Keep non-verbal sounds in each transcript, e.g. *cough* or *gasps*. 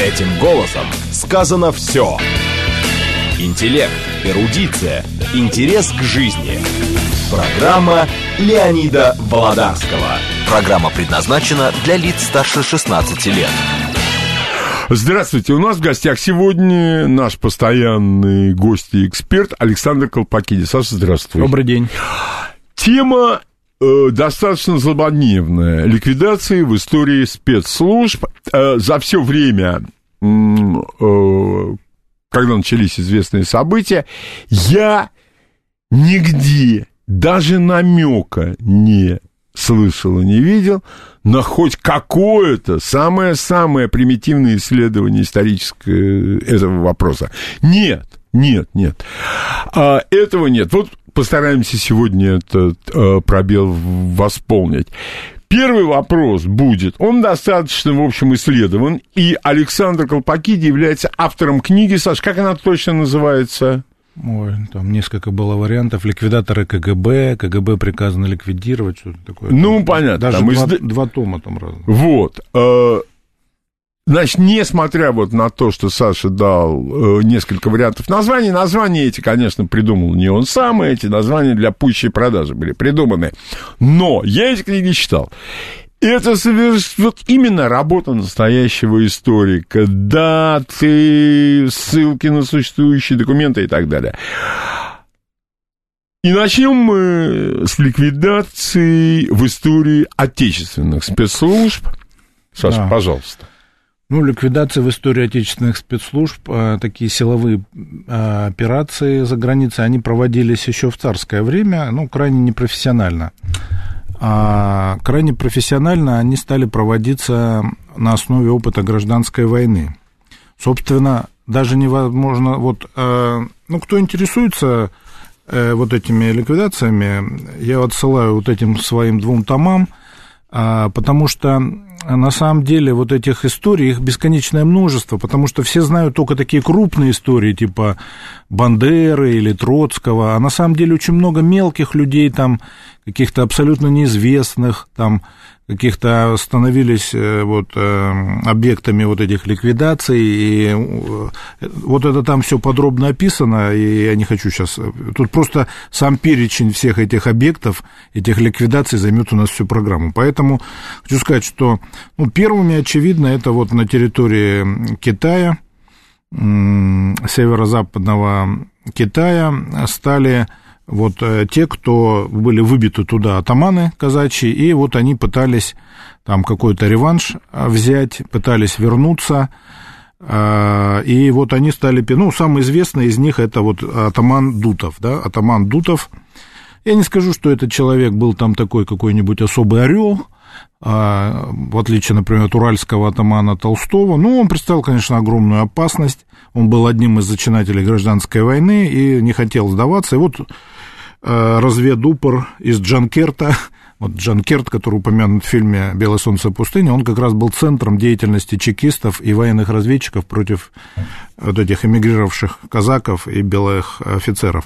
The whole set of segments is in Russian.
Этим голосом сказано все. Интеллект, эрудиция, интерес к жизни. Программа Леонида Володарского. Программа предназначена для лиц старше 16 лет. Здравствуйте, у нас в гостях сегодня наш постоянный гость и эксперт Александр Колпакиди. Саша, здравствуй. Добрый день. Тема достаточно злободневная. Ликвидации в истории спецслужб. Э, за все время, э, когда начались известные события, я нигде даже намека не слышал и не видел, но хоть какое-то самое-самое примитивное исследование историческое этого вопроса. Нет, нет, нет. А, этого нет. Вот постараемся сегодня этот а, пробел восполнить. Первый вопрос будет, он достаточно, в общем, исследован, и Александр Колпакиди является автором книги, Саш, как она точно называется? Ой, там несколько было вариантов. Ликвидаторы КГБ, КГБ приказано ликвидировать, что-то такое. Ну, там, понятно. Даже там два, изда... два тома там разных. Вот. Э, значит, несмотря вот на то, что Саша дал э, несколько вариантов названий, названия эти, конечно, придумал не он сам, эти названия для пущей продажи были придуманы. Но я эти книги читал. Это вот именно работа настоящего историка, даты, ссылки на существующие документы и так далее. И начнем мы с ликвидации в истории отечественных спецслужб. Саша, да. пожалуйста. Ну, ликвидация в истории отечественных спецслужб, а, такие силовые а, операции за границей, они проводились еще в царское время, ну, крайне непрофессионально а крайне профессионально они стали проводиться на основе опыта гражданской войны. Собственно, даже невозможно, вот, э, ну, кто интересуется э, вот этими ликвидациями, я отсылаю вот этим своим двум томам, а, потому что на самом деле вот этих историй, их бесконечное множество, потому что все знают только такие крупные истории, типа Бандеры или Троцкого, а на самом деле очень много мелких людей там, каких-то абсолютно неизвестных, там, каких-то становились э, вот э, объектами вот этих ликвидаций, и э, вот это там все подробно описано, и я не хочу сейчас... Тут просто сам перечень всех этих объектов, этих ликвидаций займет у нас всю программу. Поэтому хочу сказать, что ну, первыми, очевидно, это вот на территории Китая, северо-западного Китая стали вот э, те, кто были выбиты туда атаманы казачьи, и вот они пытались там какой-то реванш э, взять, пытались вернуться, э, и вот они стали, ну, самый известный из них это вот атаман Дутов, да, атаман Дутов. Я не скажу, что этот человек был там такой какой-нибудь особый орел, в отличие, например, от уральского атамана Толстого. Ну, он представил, конечно, огромную опасность. Он был одним из зачинателей гражданской войны и не хотел сдаваться. И вот разведупор из Джанкерта, вот Джанкерт, который упомянут в фильме «Белое солнце пустыни», он как раз был центром деятельности чекистов и военных разведчиков против вот этих эмигрировавших казаков и белых офицеров.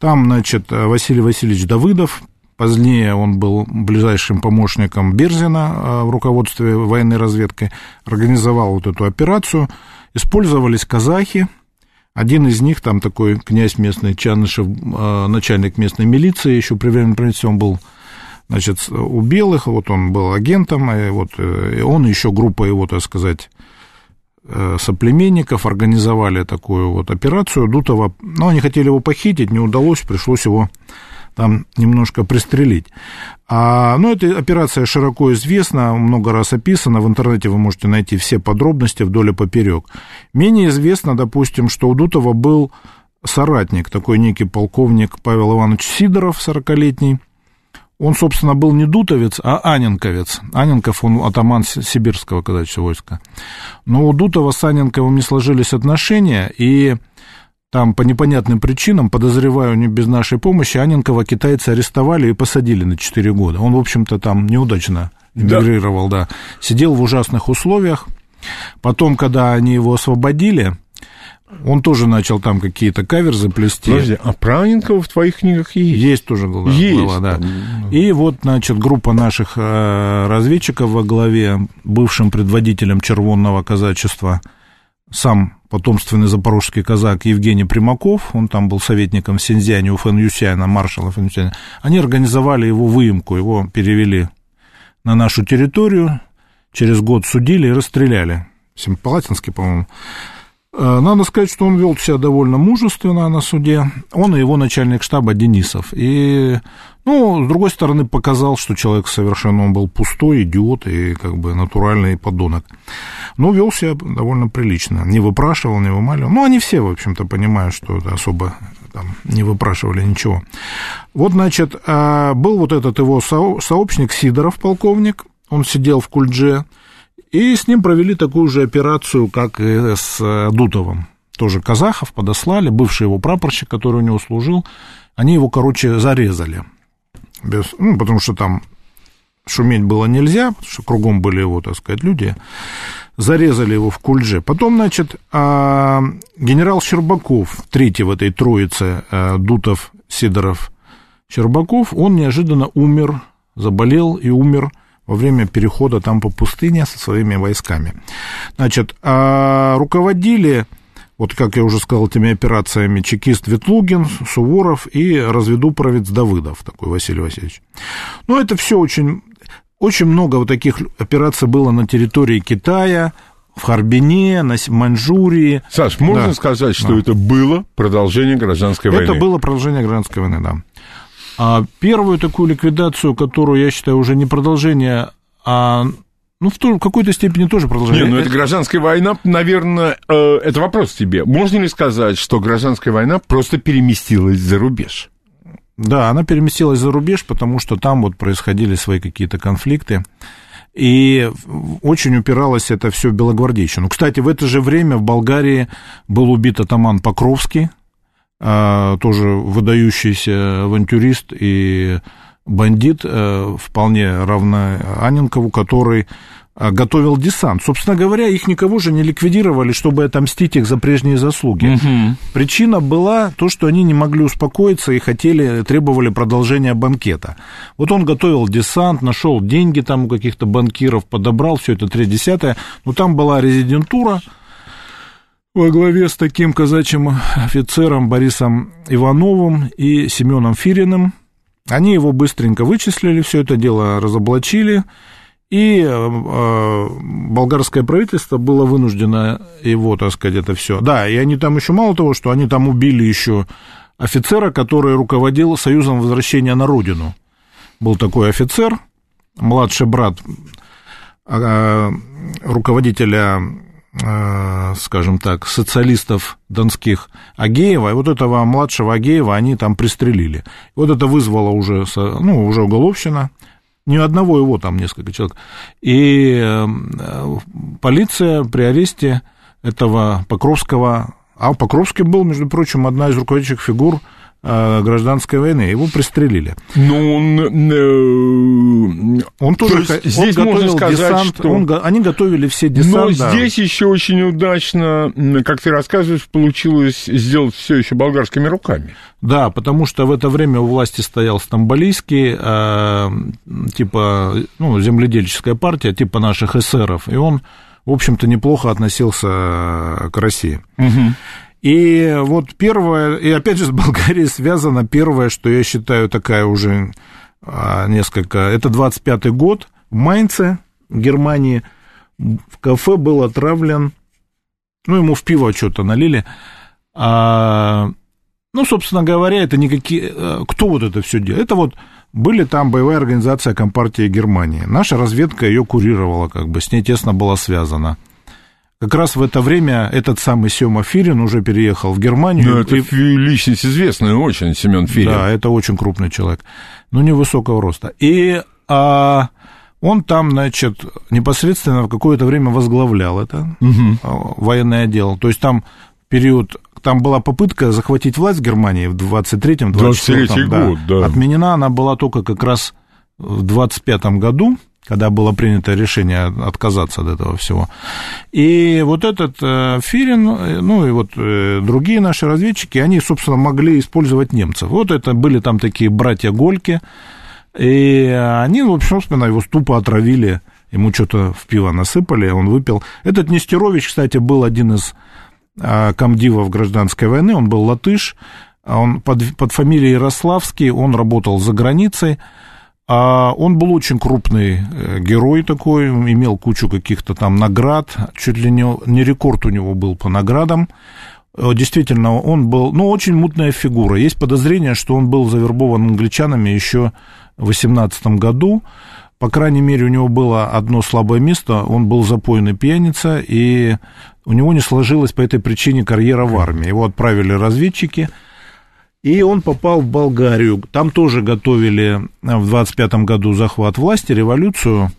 Там, значит, Василий Васильевич Давыдов, позднее он был ближайшим помощником Берзина э, в руководстве военной разведки, организовал вот эту операцию. Использовались казахи, один из них, там такой князь местный, Чанышев, а, начальник местной милиции, еще при временном правительстве он был значит, у белых, вот он был агентом, и вот э, и он еще группа его, так сказать, э, соплеменников организовали такую вот операцию Дутова, но они хотели его похитить, не удалось, пришлось его там немножко пристрелить. А, ну, эта операция широко известна, много раз описана, в интернете вы можете найти все подробности вдоль и поперек. Менее известно, допустим, что у Дутова был соратник, такой некий полковник Павел Иванович Сидоров, 40-летний. Он, собственно, был не дутовец, а аненковец. Аненков, он атаман сибирского казачьего войска. Но у Дутова с Аненковым не сложились отношения, и там по непонятным причинам, подозреваю, не без нашей помощи, Аненкова китайцы арестовали и посадили на 4 года. Он, в общем-то, там неудачно эмигрировал, да. да. Сидел в ужасных условиях. Потом, когда они его освободили, Он тоже начал там какие-то каверзы плести. Подожди, а Праненкова в твоих книгах есть? Есть тоже глава, Есть. глава, да. И вот, значит, группа наших э, разведчиков во главе бывшим предводителем червонного казачества, сам потомственный запорожский казак Евгений Примаков, он там был советником в Синьцзяне у Фэн Юсяна, маршала Фэн Юсяна, они организовали его выемку, его перевели на нашу территорию, через год судили и расстреляли. Семипалатинский, по-моему. Э, Надо сказать, что он вел себя довольно мужественно на суде. Он и его начальник штаба Денисов. И, ну, с другой стороны, показал, что человек совершенно он был пустой, идиот и как бы натуральный подонок. Но вел себя довольно прилично. Не выпрашивал, не вымаливал. Ну, они все, в общем-то, понимают, что это особо там, не выпрашивали ничего. Вот, значит, а, был вот этот его со- сообщник Сидоров, полковник. Он сидел в Кульдже. И с ним провели такую же операцию, как и с э, Дутовым. Тоже казахов подослали, бывший его прапорщик, который у него служил. Они его, короче, зарезали. Без, ну, потому что там шуметь было нельзя, потому что кругом были его, так сказать, люди. Зарезали его в Кульдже. Потом, значит, а, генерал Щербаков, третий в этой троице, а, Дутов, Сидоров, Щербаков, он неожиданно умер, заболел и умер во время перехода там по пустыне со своими войсками. Значит, а руководили, вот как я уже сказал, этими операциями чекист Ветлугин, Суворов и разведуправец Давыдов, такой Василий Васильевич. Ну, это все очень, очень много вот таких операций было на территории Китая, в Харбине, на Маньчжурии. Саш, можно Да. сказать, что Да. это было продолжение гражданской войны? Это было продолжение гражданской войны, да. А первую такую ликвидацию, которую я считаю уже не продолжение, а ну, в, то- в какой-то степени тоже продолжение. Не, ну это гражданская война, наверное, э, это вопрос тебе. Можно ли сказать, что гражданская война просто переместилась за рубеж? Да, она переместилась за рубеж, потому что там вот происходили свои какие-то конфликты. И очень упиралось это все в белогвардейщину. Кстати, в это же время в Болгарии был убит атаман Покровский, тоже выдающийся авантюрист и бандит, э, вполне равно Аненкову, который а, готовил десант. Собственно говоря, их никого же не ликвидировали, чтобы отомстить их за прежние заслуги. Причина была то, что они не могли успокоиться и хотели, требовали продолжения банкета. Вот он готовил десант, нашел деньги там у каких-то банкиров, подобрал все это 3 но там была резидентура во главе с таким казачьим офицером Борисом Ивановым и Семеном Фириным. Они его быстренько вычислили, все это дело разоблачили, и э, э, болгарское правительство было вынуждено его, так сказать, это все. Да, и они там еще мало того, что они там убили еще офицера, который руководил Союзом возвращения на родину. Был такой офицер, младший брат э, руководителя, скажем так, социалистов донских Агеева, и вот этого младшего Агеева они там пристрелили. Вот это вызвало уже, ну, уже уголовщина, ни одного его там несколько человек. И э, полиция при аресте этого Покровского, а Покровский был, между прочим, одна из руководящих фигур э, гражданской войны, его пристрелили. Ну, он... э, Он тоже есть х- здесь он можно сказать, десант, что- он они готовили все Но десант. да. здесь еще очень удачно, как ты рассказываешь, получилось сделать все еще болгарскими руками. Да, потому что в это время у власти стоял Стамболийский, э, типа, ну, земледельческая партия, типа наших эсеров, и он, в общем-то, неплохо относился э, к России. И вот первое, и опять же с Болгарией связано первое, что я считаю такая уже а, несколько, это 25-й год, в Майнце, в Германии, в кафе был отравлен, ну, ему в пиво что-то налили, а, ну, собственно говоря, это никакие... э, Кто вот это все делает? Это вот были там боевая организация Компартии Германии. Наша разведка ее курировала, как бы, с ней тесно была связана. Как раз в это время этот самый Сема Фирин уже переехал в Германию. Ну, это и- личность известная очень, Семен Филин. да, это очень крупный человек, но невысокого роста. И а, он там, значит, непосредственно в какое-то время возглавлял это а, военное отдел. То есть там период, там была попытка захватить власть в Германии в 23-м, 23-й 24-м. год, да. Отменена она была только как раз в 25-м году, когда было принято решение отказаться от этого всего. И вот этот э, Фирин, э, ну и вот э, другие наши разведчики, они, собственно, могли использовать немцев. Вот это были там такие братья Гольки, и они, в общем, собственно, его тупо отравили, ему что-то в пиво насыпали, он выпил. Этот Нестерович, кстати, был один из комдивов гражданской войны, он был латыш, он под, под фамилией Ярославский, он работал за границей, а он был очень крупный э, герой такой, имел кучу каких-то там наград, чуть ли не, рекорд у него был по наградам. Э, действительно, он был, ну, очень мутная фигура. Есть подозрение, что он был завербован англичанами еще в 18 году. По крайней мере, у него было одно слабое место, он был запойный пьяница, и у него не сложилась по этой причине карьера в армии. Его отправили разведчики – и он попал в Болгарию. Там тоже готовили в 25 году захват власти, революцию.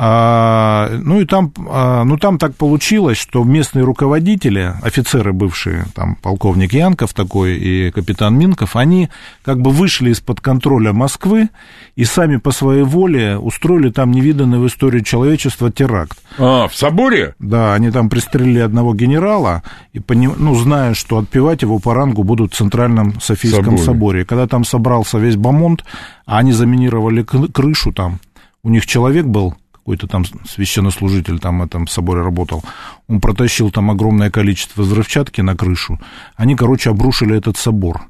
А, ну и там, а, ну там так получилось, что местные руководители, офицеры бывшие, там полковник Янков такой и капитан Минков, они как бы вышли из-под контроля Москвы и сами по своей воле устроили там невиданный в истории человечества теракт. А, в соборе? Да, они там пристрелили одного генерала, и ну, зная, что отпевать его по рангу будут в Центральном Софийском соборе. соборе. И когда там собрался весь Бамонт, а они заминировали крышу там, у них человек был какой-то там священнослужитель там этом соборе работал, он протащил там огромное количество взрывчатки на крышу, они, короче, обрушили этот собор.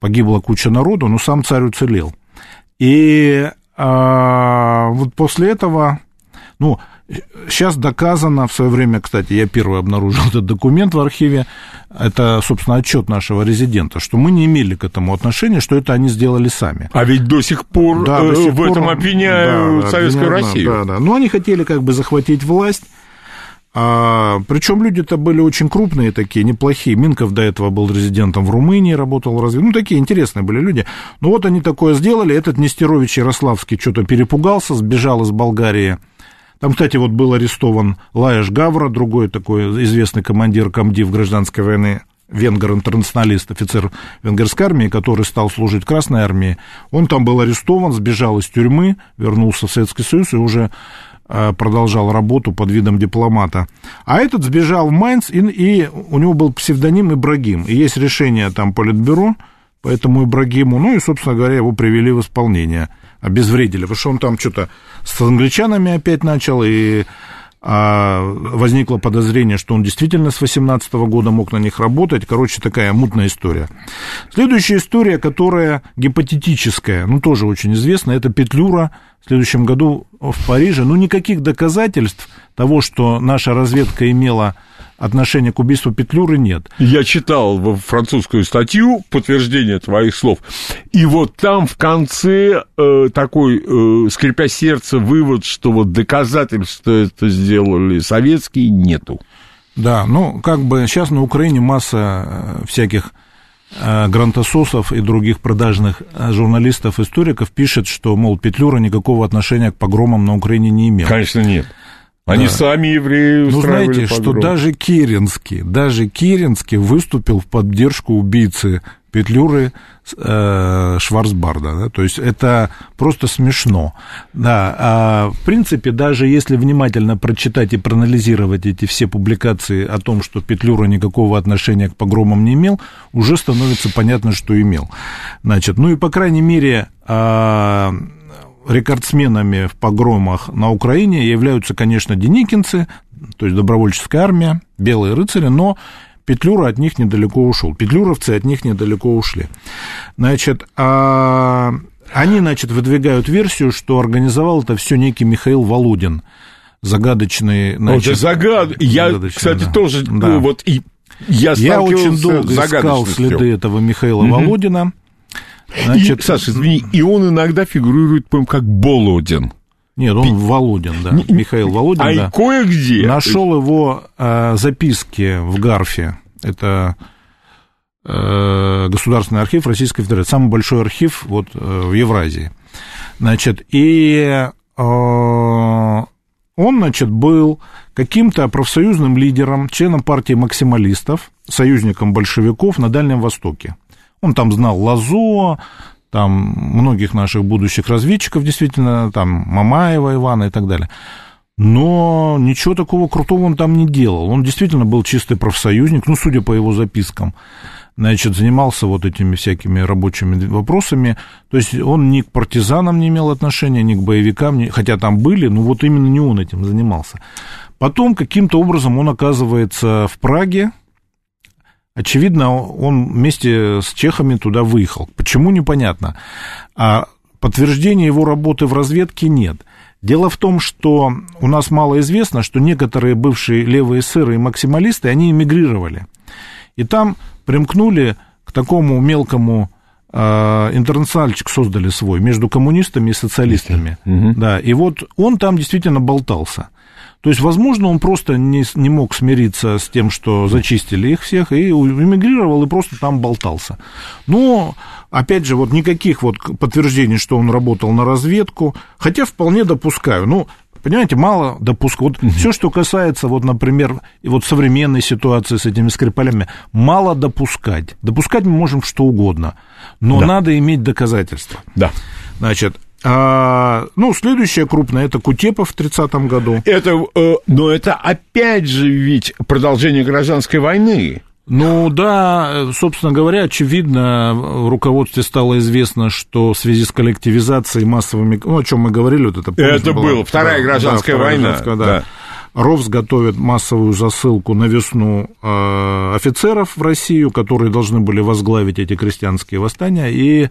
Погибла куча народу, но сам царь уцелел. И а, вот после этого, ну, Сейчас доказано, в свое время, кстати, я первый обнаружил *laughs* этот документ в архиве, это, собственно, отчет нашего резидента, что мы не имели к этому отношения, что это они сделали сами. А ведь до сих пор да, до сих в пор, этом обвиняют да, Советскую обвиняют, Россию. Да, да. Ну, они хотели как бы захватить власть, а, причем люди-то были очень крупные такие, неплохие. Минков до этого был резидентом в Румынии, работал в разве. Ну, такие интересные были люди. Ну, вот они такое сделали. Этот Нестерович Ярославский что-то перепугался, сбежал из Болгарии там, кстати, вот был арестован Лаеш Гавра, другой такой известный командир комдив гражданской войны, венгер-интернационалист, офицер венгерской армии, который стал служить Красной армии. Он там был арестован, сбежал из тюрьмы, вернулся в Советский Союз и уже а, продолжал работу под видом дипломата. А этот сбежал в Майнц, и, и у него был псевдоним Ибрагим. И есть решение там Политбюро, поэтому Ибрагиму, ну и, собственно говоря, его привели в исполнение – обезвредили, потому что он там что-то с англичанами опять начал, и а, возникло подозрение, что он действительно с 18 года мог на них работать. Короче, такая мутная история. Следующая история, которая гипотетическая, ну, тоже очень известная, это Петлюра в следующем году в Париже. Ну, никаких доказательств того, что наша разведка имела отношения к убийству Петлюры нет. Я читал французскую статью, подтверждение твоих слов, и вот там в конце э, такой, э, скрипя сердце, вывод, что вот доказательств, что это сделали советские, нету. Да, ну, как бы сейчас на Украине масса э, всяких э, грантососов и других продажных э, журналистов, историков пишет, что, мол, Петлюра никакого отношения к погромам на Украине не имел. Конечно, нет. Они да. сами евреи Ну, знаете, погром. что даже Керенский, даже Керенский выступил в поддержку убийцы Петлюры э, Шварцбарда, да? то есть это просто смешно, да, а в принципе, даже если внимательно прочитать и проанализировать эти все публикации о том, что Петлюра никакого отношения к погромам не имел, уже становится понятно, что имел, значит, ну и, по крайней мере, э, рекордсменами в погромах на Украине являются, конечно, деникинцы, то есть добровольческая армия, белые рыцари, но Петлюра от них недалеко ушел. Петлюровцы от них недалеко ушли. Значит, а они, значит, выдвигают версию, что организовал это все некий Михаил Володин, загадочный... Значит, вот загад... Я, кстати, да. тоже да. Ну, вот и я, я очень долго искал следы этого Михаила угу. Володина. Значит, и, Саша, извини, и он иногда фигурирует, по как Болодин. Нет, он Володин, да, не, Михаил Володин, а да. кое-где. Нашел его э, записки в Гарфе, это э, Государственный архив Российской Федерации, самый большой архив вот э, в Евразии. Значит, и э, он, значит, был каким-то профсоюзным лидером, членом партии максималистов, союзником большевиков на Дальнем Востоке. Он там знал Лазо, там многих наших будущих разведчиков, действительно, там Мамаева Ивана и так далее. Но ничего такого крутого он там не делал. Он действительно был чистый профсоюзник, ну, судя по его запискам. Значит, занимался вот этими всякими рабочими вопросами. То есть он ни к партизанам не имел отношения, ни к боевикам, ни... хотя там были, но вот именно не он этим занимался. Потом каким-то образом он оказывается в Праге, Очевидно, он вместе с чехами туда выехал. Почему, непонятно. А подтверждения его работы в разведке нет. Дело в том, что у нас мало известно, что некоторые бывшие левые сыры и максималисты, они эмигрировали. И там примкнули к такому мелкому э, интернациональчик создали свой между коммунистами и социалистами. Угу. Да, и вот он там действительно болтался. То есть, возможно, он просто не, не мог смириться с тем, что зачистили их всех, и эмигрировал, и просто там болтался. Но, опять же, вот никаких вот подтверждений, что он работал на разведку, хотя вполне допускаю. Ну, понимаете, мало допускать. Вот угу. все, что касается, вот, например, вот современной ситуации с этими Скрипалями, мало допускать. Допускать мы можем что угодно, но да. надо иметь доказательства. Да. Значит, а, ну, следующая крупная это Кутепов в 30-м году. Это, э, но это опять же ведь продолжение гражданской войны. Ну да, собственно говоря, очевидно, в руководстве стало известно, что в связи с коллективизацией массовыми, ну, о чем мы говорили, вот это Это было вторая да, гражданская да, война. Гражданская, да. да. РОВС готовит массовую засылку на весну э, офицеров в Россию, которые должны были возглавить эти крестьянские восстания, и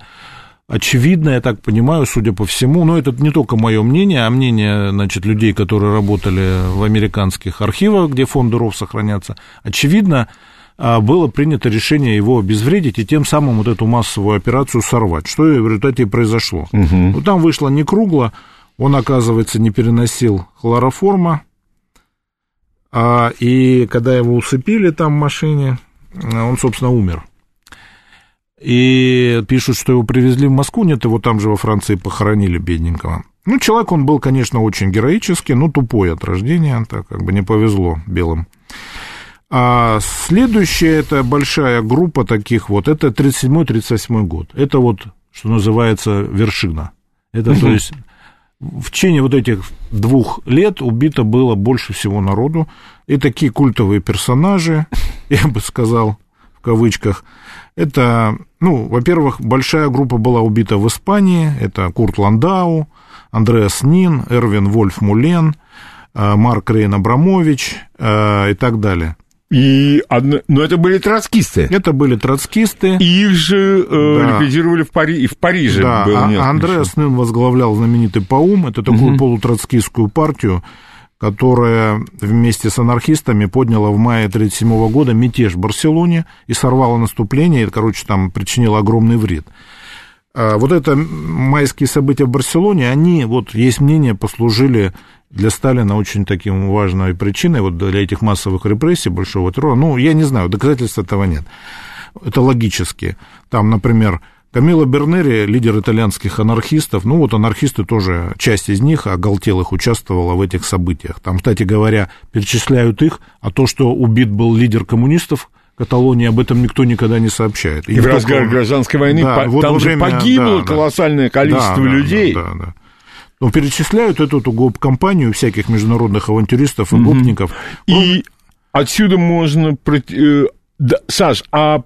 очевидно, я так понимаю, судя по всему, но это не только мое мнение, а мнение, значит, людей, которые работали в американских архивах, где фонды РОВ сохранятся, очевидно, а, было принято решение его обезвредить и тем самым вот эту массовую операцию сорвать, что и в результате и произошло. Угу. Ну, там вышло не кругло, он, оказывается, не переносил хлороформа, а, и когда его усыпили там в машине, он, собственно, умер и пишут, что его привезли в Москву, нет, его там же во Франции похоронили, бедненького. Ну, человек он был, конечно, очень героический, но тупой от рождения, так как бы не повезло белым. А следующая, это большая группа таких вот, это 37-38 год. Это вот, что называется, вершина. Это, то есть, в течение вот этих двух лет убито было больше всего народу. И такие культовые персонажи, *laughs* я бы сказал, в кавычках, это, ну, во-первых, большая группа была убита в Испании. Это Курт Ландау, Андреас Нин, Эрвин Вольф Мулен, э, Марк Рейн Абрамович э, и так далее. И одно, но это были троцкисты. Это были троцкисты. И их же э, да. ликвидировали в, Пари, в Париже. Да, было а, Андреас Нин возглавлял знаменитый ПАУМ, это такую угу. полутроцкистскую партию, которая вместе с анархистами подняла в мае 1937 года мятеж в Барселоне и сорвала наступление, и, короче, там причинила огромный вред. А вот это майские события в Барселоне, они, вот есть мнение, послужили для Сталина очень таким важной причиной, вот для этих массовых репрессий, большого террора. Ну, я не знаю, доказательств этого нет. Это логически. Там, например, Камило Бернери, лидер итальянских анархистов, ну вот анархисты тоже, часть из них, оголтелых, участвовала в этих событиях. Там, кстати говоря, перечисляют их, а то, что убит был лидер коммунистов, Каталонии об этом никто никогда не сообщает. И, и в разгар гражданской войны да, по, вот там время, же погибло да, колоссальное количество да, людей. Да, да, да. Но перечисляют эту, эту гоп-компанию всяких международных авантюристов и гопников. И отсюда можно... Э, Саш, а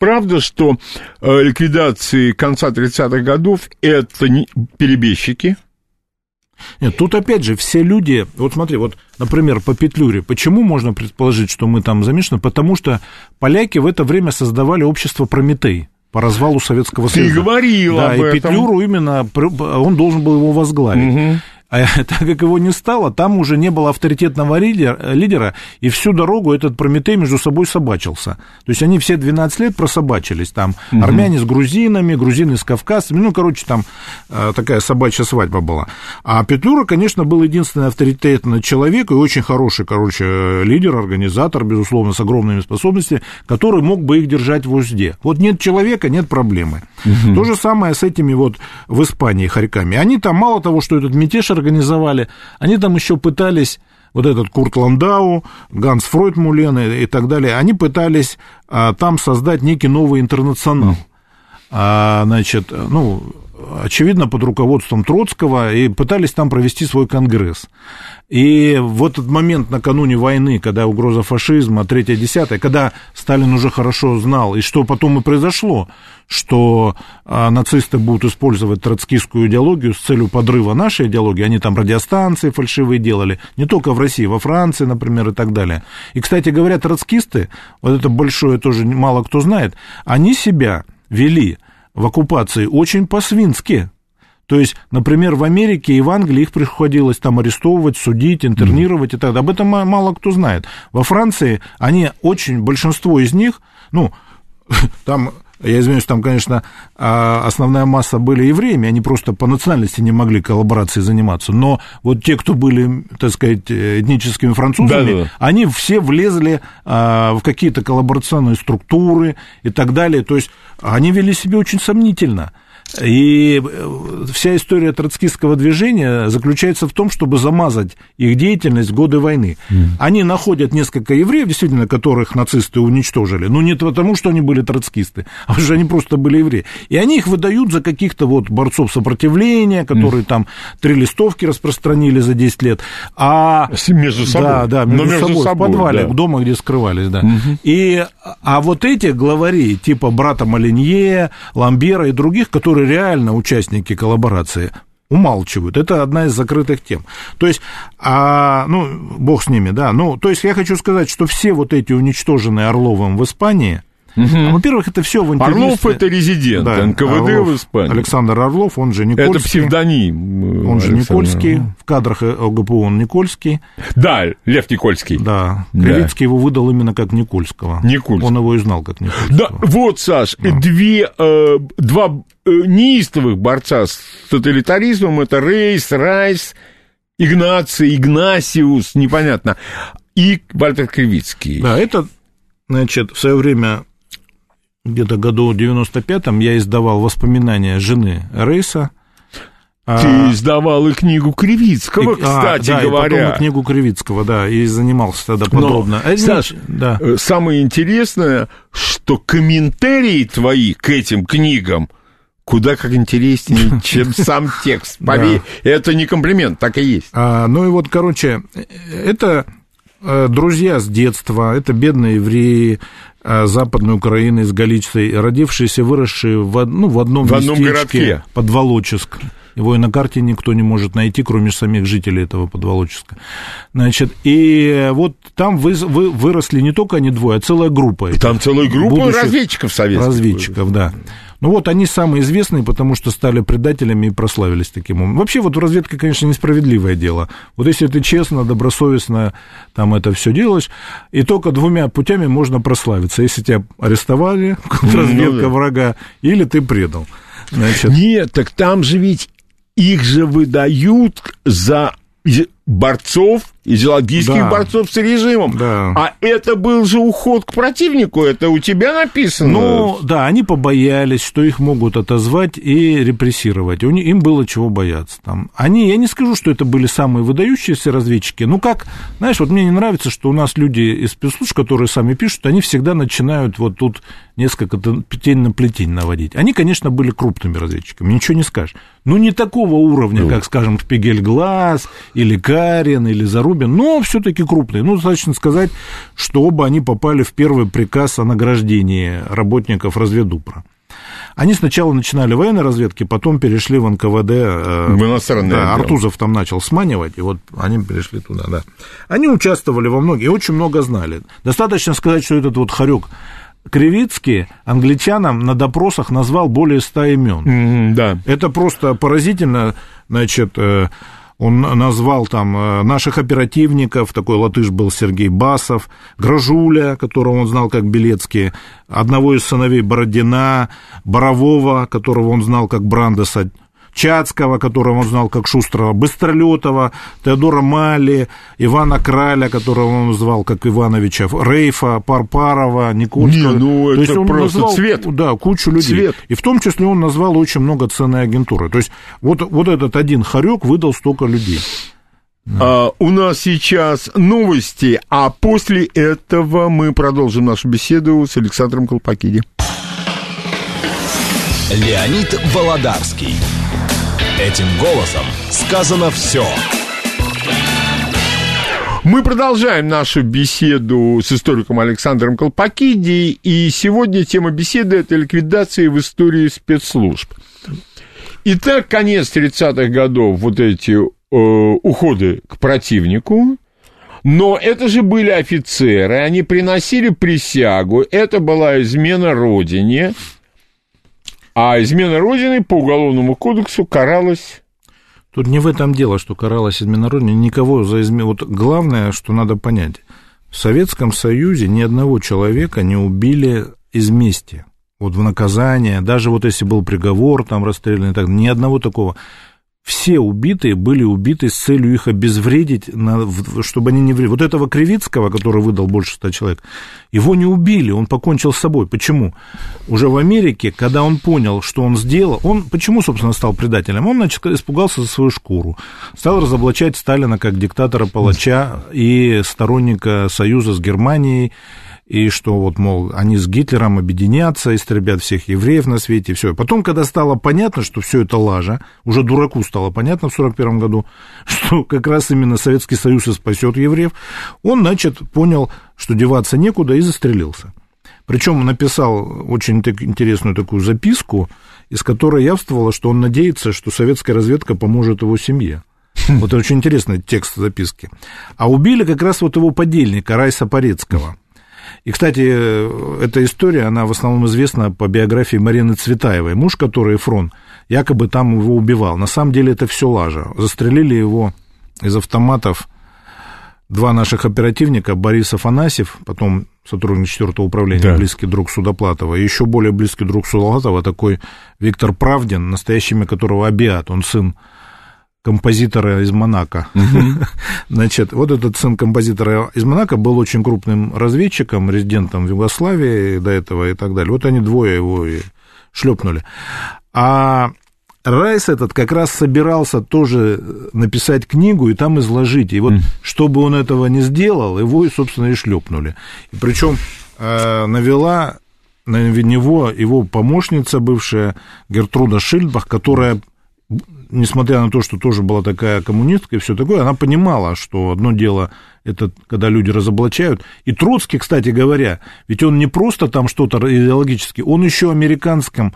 правда, что э, ликвидации конца 30-х годов это не перебежчики? Нет, тут опять же все люди, вот смотри, вот, например, по Петлюре, почему можно предположить, что мы там замешаны? Потому что поляки в это время создавали общество Прометей по развалу Советского Союза. Ты говорил да, об и этом. Петлюру именно, он должен был его возглавить. Угу. А *laughs* так как его не стало, там уже не было авторитетного лидера, и всю дорогу этот Прометей между собой собачился. То есть они все 12 лет прособачились. Там угу. армяне с грузинами, грузины с кавказцами. Ну, короче, там э, такая собачья свадьба была. А Петлюра, конечно, был единственный авторитетный человек и очень хороший, короче, лидер, организатор, безусловно, с огромными способностями, который мог бы их держать в узде. Вот нет человека, нет проблемы. Угу. То же самое с этими вот в Испании хорьками. Они там мало того, что этот мятеж организовали, они там еще пытались вот этот Курт Ландау, Ганс Фройд Мулен и, и так далее, они пытались а, там создать некий новый интернационал. а, значит, ну, очевидно, под руководством Троцкого, и пытались там провести свой конгресс. И в этот момент накануне войны, когда угроза фашизма, третья, десятая, когда Сталин уже хорошо знал, и что потом и произошло, что а, нацисты будут использовать троцкистскую идеологию с целью подрыва нашей идеологии, они там радиостанции фальшивые делали, не только в России, во Франции, например, и так далее. И, кстати говоря, троцкисты, вот это большое тоже мало кто знает, они себя вели в оккупации очень по-свински, то есть, например, в Америке и в Англии их приходилось там арестовывать, судить, интернировать mm. и так далее. Об этом мало кто знает. Во Франции они очень, большинство из них, ну, *laughs* там я извиняюсь, там, конечно, а, основная масса были евреями, они просто по национальности не могли коллаборацией заниматься. Но вот те, кто были, так сказать, этническими французами, да, да. они все влезли а, в какие-то коллаборационные структуры и так далее. То есть они вели себя очень сомнительно. И э, вся история троцкистского движения заключается в том, чтобы замазать их деятельность в годы войны. Mm. Они находят несколько евреев, действительно, которых нацисты уничтожили, но не потому, что они были троцкисты, *laughs* а потому что они просто были евреи. И они их выдают за каких-то вот борцов сопротивления, которые mm. там три листовки распространили за 10 лет. А... Между собой. Да, да, между, между собой, собой, в подвале, да. дома, где скрывались, да. Mm-hmm. И, а вот эти главари, типа брата Малинье, Ламбера и других, которые которые реально участники коллаборации, умалчивают. Это одна из закрытых тем. То есть, а, ну, бог с ними, да. Ну, то есть я хочу сказать, что все вот эти уничтоженные Орловым в Испании, Угу. Во-первых, это все в интернете. Орлов это резидент да, НКВД Орлов, в Испании. Александр Орлов, он же Никольский. Это псевдоним. Он же Никольский, в кадрах ОГПУ он Никольский. Да, Лев Никольский. Да, Кривицкий да. его выдал именно как Никольского. Никольский. Он его и знал как Никольского. Да, вот, Саш, да. две, э, два э, неистовых борца с тоталитаризмом, это Рейс, Райс, Игнаций, Игнасиус, непонятно, и Вальтер Кривицкий. Да, это, значит, в свое время где-то году 95-м я издавал воспоминания жены Рейса. А Ты а, издавал и книгу Кривицкого, и, кстати а, да, говоря. И потом и книгу Кривицкого, да, и занимался тогда подробно. Но, Саш, да. Э, самое интересное, что комментарии твои к этим книгам куда как интереснее, *laughs* чем сам текст. Поверь, это не комплимент, так и есть. А, ну и вот, короче, это э, друзья с детства, это бедные евреи, Э, Западной Украины, из Галиции, родившиеся, выросшие в, ну, в одном, в одном городке. Подволоческ. Его и на карте никто не может найти, кроме самих жителей этого Подволоческа. Значит, и вот там вы, вы, выросли не только они двое, а целая группа. Там целая группа разведчиков советских. Разведчиков, да. Ну вот они самые известные, потому что стали предателями и прославились таким образом. Вообще вот разведка, конечно, несправедливое дело. Вот если ты честно, добросовестно там это все делаешь, и только двумя путями можно прославиться. Если тебя арестовали, *laughs* ну, да. врага, или ты предал. Значит... Нет, так там же ведь их же выдают за борцов, идеологических да. борцов с режимом. Да. А это был же уход к противнику, это у тебя написано. Ну, да, они побоялись, что их могут отозвать и репрессировать. Им было чего бояться. Там. Они, я не скажу, что это были самые выдающиеся разведчики, ну как, знаешь, вот мне не нравится, что у нас люди из спецслужб, которые сами пишут, они всегда начинают вот тут несколько тень на плетень наводить. Они, конечно, были крупными разведчиками, ничего не скажешь. Ну, не такого уровня, ну. как, скажем, Шпигель Глаз или Карин или Зарубин, но все-таки крупные. Ну, достаточно сказать, что оба они попали в первый приказ о награждении работников разведупра. Они сначала начинали военной разведки, потом перешли в НКВД. Э, в иностранные да, Артузов там начал сманивать, и вот они перешли туда, да. Они участвовали во многих, и очень много знали. Достаточно сказать, что этот вот Харек Кривицкий англичанам на допросах назвал более ста имен. Mm, да. Это просто поразительно, значит, э, он назвал там э, наших оперативников, такой латыш был Сергей Басов, Грожуля, которого он знал как Белецкий, одного из сыновей Бородина, Борового, которого он знал как Брандеса, Чацкого, которого он знал как Шустрого, Быстролетова, Теодора Мали, Ивана Краля, которого он назвал как Ивановича, Рейфа, Парпарова, Никольского. Не, ну, То это есть он просто назвал, цвет. Да, кучу людей. Цвет. И в том числе он назвал очень много ценной агентуры. То есть вот, вот этот один хорек выдал столько людей. А, у нас сейчас новости, а после этого мы продолжим нашу беседу с Александром Колпакиди. Леонид Володарский. Этим голосом сказано все. Мы продолжаем нашу беседу с историком Александром Колпакиди, и сегодня тема беседы – это ликвидация в истории спецслужб. Итак, конец 30-х годов, вот эти э, уходы к противнику, но это же были офицеры, они приносили присягу, это была измена Родине, а измена Родины по Уголовному кодексу каралась Тут не в этом дело, что каралась измена Родины, никого за измену. Вот главное, что надо понять, в Советском Союзе ни одного человека не убили из мести. Вот в наказание, даже вот если был приговор, там расстрелян так, ни одного такого все убитые были убиты с целью их обезвредить, чтобы они не вредили. Вот этого Кривицкого, который выдал больше ста человек, его не убили, он покончил с собой. Почему? Уже в Америке, когда он понял, что он сделал, он почему, собственно, стал предателем? Он значит, испугался за свою шкуру, стал разоблачать Сталина как диктатора-палача и сторонника союза с Германией, и что вот, мол, они с Гитлером объединятся, истребят всех евреев на свете, все. Потом, когда стало понятно, что все это лажа, уже дураку стало понятно в 1941 году, *laughs* что как раз именно Советский Союз и спасет евреев, он, значит, понял, что деваться некуда и застрелился. Причем написал очень интересную такую записку, из которой явствовало, что он надеется, что советская разведка поможет его семье. *laughs* Вот очень интересный текст записки. А убили как раз вот его подельника Райса Порецкого. И, кстати, эта история, она в основном известна по биографии Марины Цветаевой. Муж, который Фрон, якобы там его убивал. На самом деле это все лажа. Застрелили его из автоматов два наших оперативника, Борис Афанасьев, потом сотрудник 4 управления, да. близкий друг Судоплатова, и еще более близкий друг Судоплатова, такой Виктор Правдин, настоящее имя которого Абиат, он сын композитора из Монако. Угу. *laughs* Значит, вот этот сын композитора из Монако был очень крупным разведчиком, резидентом в Югославии до этого и так далее. Вот они двое его и шлепнули. А Райс этот как раз собирался тоже написать книгу и там изложить. И вот, mm. чтобы он этого не сделал, его, собственно, и шлепнули. И причем э, навела на него его помощница бывшая Гертруда Шильдбах, которая несмотря на то, что тоже была такая коммунистка и все такое, она понимала, что одно дело это когда люди разоблачают. И Троцкий, кстати говоря, ведь он не просто там что-то идеологически, он еще американским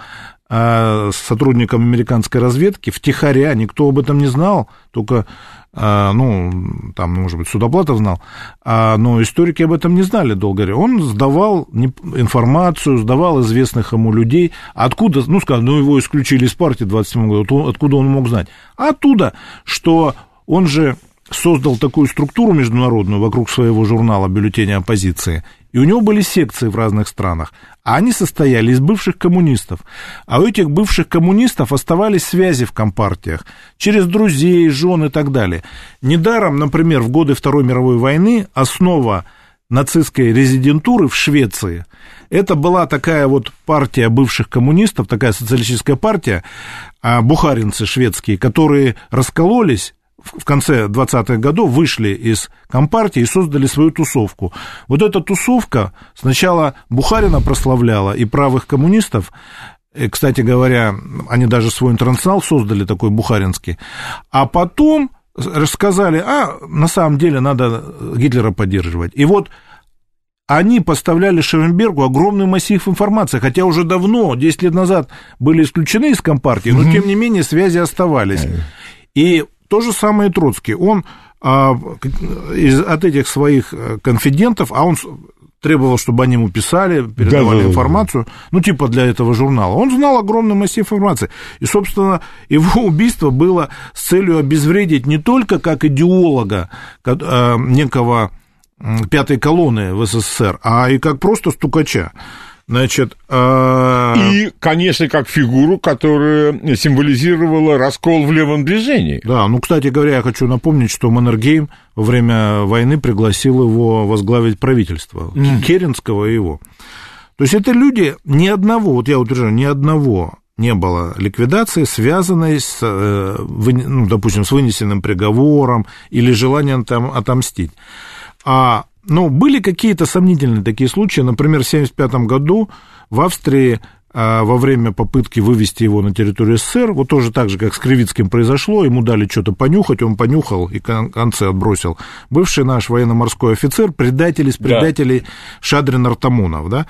а, сотрудником американской разведки втихаря, никто об этом не знал, только ну, там, может быть, Судоплатов знал, а, но историки об этом не знали долго. Он сдавал информацию, сдавал известных ему людей. Откуда, ну, скажем, ну, его исключили из партии в 27 году, откуда он мог знать? А оттуда, что он же создал такую структуру международную вокруг своего журнала «Бюллетеня оппозиции», и у него были секции в разных странах, а они состояли из бывших коммунистов. А у этих бывших коммунистов оставались связи в компартиях через друзей, жен и так далее. Недаром, например, в годы Второй мировой войны основа нацистской резидентуры в Швеции. Это была такая вот партия бывших коммунистов, такая социалистическая партия, а, бухаринцы шведские, которые раскололись в конце 20-х годов вышли из Компартии и создали свою тусовку. Вот эта тусовка сначала Бухарина прославляла и правых коммунистов, и, кстати говоря, они даже свой интернационал создали, такой бухаринский, а потом рассказали, а на самом деле надо Гитлера поддерживать. И вот они поставляли Шеренбергу огромный массив информации, хотя уже давно, 10 лет назад, были исключены из Компартии, но, тем не менее, связи оставались. И то же самое Троцкий. Он а, из, от этих своих э, конфидентов, а он требовал, чтобы они ему писали, передавали да, информацию, да, да. ну, типа для этого журнала. Он знал огромный массив информации. И, собственно, его *laughs* убийство было с целью обезвредить не только как идеолога э, некого пятой колонны в СССР, а и как просто стукача. Значит, а... И, конечно, как фигуру, которая символизировала раскол в левом движении. Да, ну, кстати говоря, я хочу напомнить, что Маннергейм во время войны пригласил его возглавить правительство, mm. Керенского и его. То есть это люди ни одного, вот я утверждаю, ни одного не было ликвидации, связанной с, э, ну, допустим, с вынесенным приговором или желанием там отомстить. А ну, были какие-то сомнительные такие случаи. Например, в 1975 году в Австрии а, во время попытки вывести его на территорию СССР, вот тоже так же, как с Кривицким произошло, ему дали что-то понюхать, он понюхал и концы отбросил. Бывший наш военно-морской офицер, предатель из предателей да. Шадрин Артамонов, да,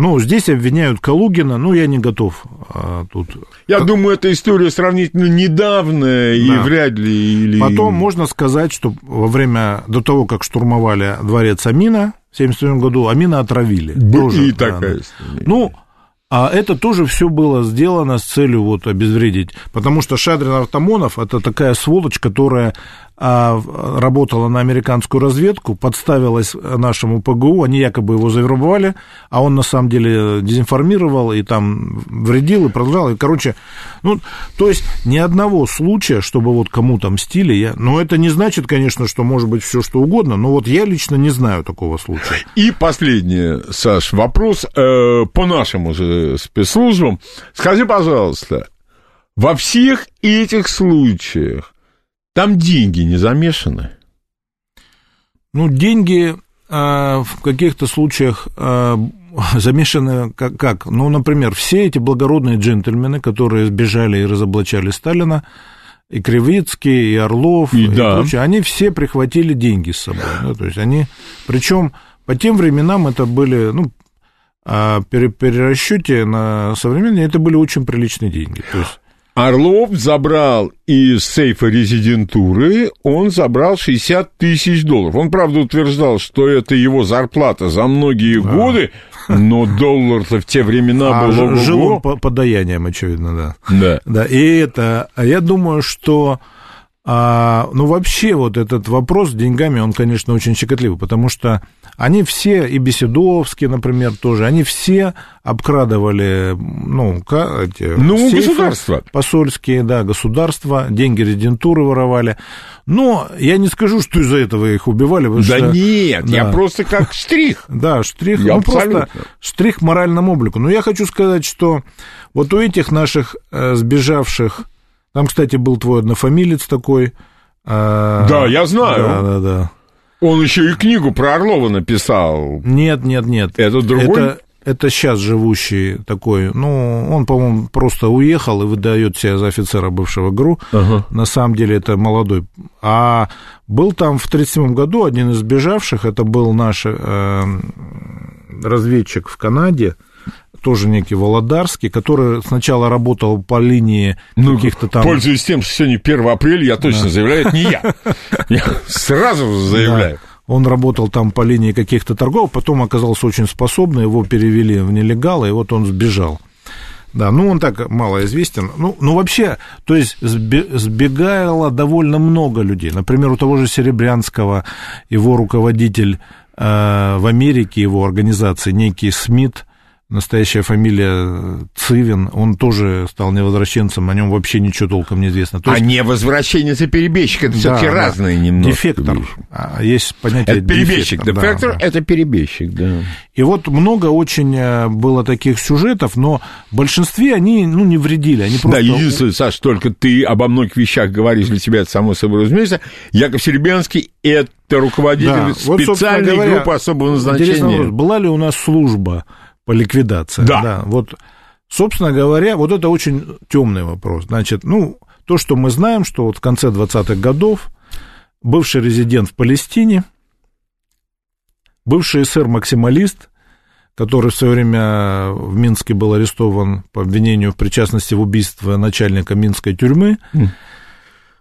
ну, здесь обвиняют Калугина, ну, я не готов а, тут. Я как... думаю, эта история сравнительно недавняя, да. и вряд ли... Или... Потом можно сказать, что во время, до того, как штурмовали дворец Амина в 1977 году, Амина отравили. Был Тоже, и да, такая да. Ну, а это тоже все было сделано с целью вот обезвредить. Потому что Шадрин Артамонов – это такая сволочь, которая работала на американскую разведку, подставилась нашему ПГУ, они якобы его завербовали, а он на самом деле дезинформировал и там вредил и продолжал. И, короче, ну, то есть ни одного случая, чтобы вот кому-то мстили, я, ну, это не значит, конечно, что может быть все что угодно, но вот я лично не знаю такого случая. И последний, Саш, вопрос э, по нашим уже спецслужбам. Скажи, пожалуйста, во всех этих случаях там деньги не замешаны. Ну, деньги э, в каких-то случаях э, *laughs* замешаны как, как? Ну, например, все эти благородные джентльмены, которые сбежали и разоблачали Сталина, и Кривицкий, и Орлов, и, и да. прочее, они все прихватили деньги с собой. Да, то есть они, причем по тем временам это были, ну, а при перерасчете на современные это были очень приличные деньги. То есть Орлов забрал из сейфа резидентуры, он забрал 60 тысяч долларов. Он, правда, утверждал, что это его зарплата за многие а. годы, но доллар-то в те времена а был... Жил он по подаянием, очевидно, да. Да. Да, и это... А я думаю, что... А, ну, вообще, вот этот вопрос с деньгами, он, конечно, очень щекотливый, потому что они все, и Беседовский, например, тоже, они все обкрадывали, ну, эти, ну сейфы, государства. Посольские, да, государства, деньги резидентуры воровали. Но я не скажу, что из-за этого их убивали. Да что, нет, да. я просто как штрих. *laughs* Да, штрих, я ну, абсолютно. просто штрих моральному облику. Но я хочу сказать, что вот у этих наших э, сбежавших, там, кстати, был твой однофамилец такой. Э, да, я знаю. Да, да, да. Он еще и книгу про Орлова написал. Нет, нет, нет. Это другой? Это, это сейчас живущий такой, ну, он, по-моему, просто уехал и выдает себя за офицера бывшего ГРУ. Ага. На самом деле это молодой. А был там в 1937 году один из сбежавших, это был наш э, разведчик в Канаде, тоже некий Володарский, который сначала работал по линии ну, каких-то там... Пользуясь тем, что сегодня 1 апреля, я точно да. заявляю, это не я. *laughs* Я сразу заявляю. Да. Он работал там по линии каких-то торгов, потом оказался очень способный, его перевели в нелегал, и вот он сбежал. Да, ну он так мало известен. Ну, ну вообще, то есть сбегало довольно много людей. Например, у того же Серебрянского его руководитель э, в Америке, его организации, некий Смит, настоящая фамилия Цивин, он тоже стал невозвращенцем, о нем вообще ничего толком не известно. То есть... А невозвращенец и перебежчик, это да, все-таки да. разные немного. Дефектор. А, есть понятие Это перебежчик, дефектор, дефектор да, это перебежчик, да. И вот много очень э, было таких сюжетов, но в большинстве они, ну, не вредили, они просто... Да, единственное, Саш, только ты обо многих вещах говоришь, для тебя это само собой разумеется. Яков Серебрянский – это руководитель да. специальной вот, группы особого назначения. Была ли у нас служба по ликвидации. Да. да. Вот, собственно говоря, вот это очень темный вопрос. Значит, ну, то, что мы знаем, что вот в конце 20-х годов бывший резидент в Палестине, бывший эсер-максималист, который в свое время в Минске был арестован по обвинению в причастности в убийстве начальника Минской тюрьмы, mm.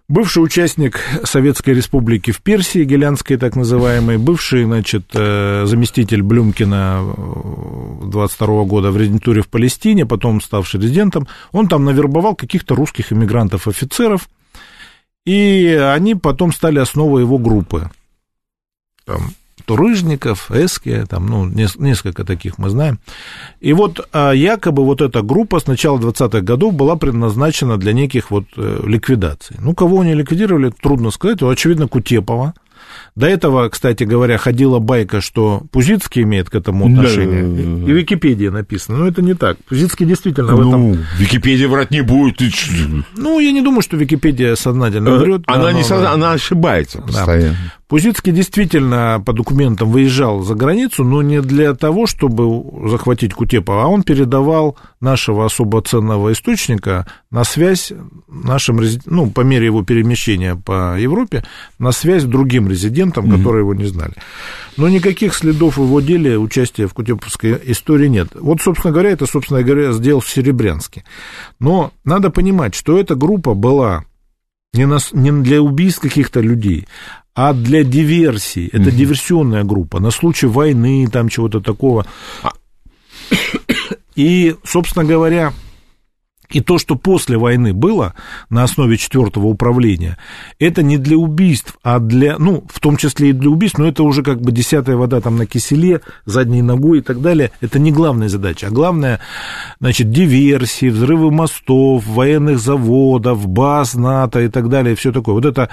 Бывший участник Советской Республики в Персии, Гелянской так называемой, бывший, значит, э, заместитель Блюмкина 22 года в резидентуре в Палестине, потом ставший резидентом, он там навербовал каких-то русских иммигрантов-офицеров, и они потом стали основой его группы. Там Турыжников, Эски, там, ну, несколько таких мы знаем. И вот а, якобы вот эта группа с начала 20-х годов была предназначена для неких вот э, ликвидаций. Ну, кого они ликвидировали, трудно сказать. Ну, очевидно, Кутепова. До этого, кстати говоря, ходила байка, что Пузицкий имеет к этому отношение. Да. И в Википедии написано. Но это не так. Пузицкий действительно ну, в этом... Википедия врать не будет. Ну, я не думаю, что Википедия сознательно э, врет. Она, не сознательно, она ошибается постоянно. Да. Пузицкий действительно по документам выезжал за границу, но не для того, чтобы захватить Кутепова, а он передавал нашего особо ценного источника на связь нашим, ну, по мере его перемещения по Европе, на связь другим резидентом, mm-hmm. которые его не знали. Но никаких следов в его деле участия в Кутеповской истории нет. Вот, собственно говоря, это, собственно говоря, сделал в Серебрянске. Но надо понимать, что эта группа была не, на, не для убийств каких-то людей, а для диверсии. Это угу. диверсионная группа на случай войны, там чего-то такого. А И, собственно говоря, и то, что после войны было на основе четвертого управления, это не для убийств, а для, ну, в том числе и для убийств, но это уже как бы десятая вода там на киселе, задней ногой и так далее. Это не главная задача, а главное, значит, диверсии, взрывы мостов, военных заводов, баз НАТО и так далее, все такое. Вот это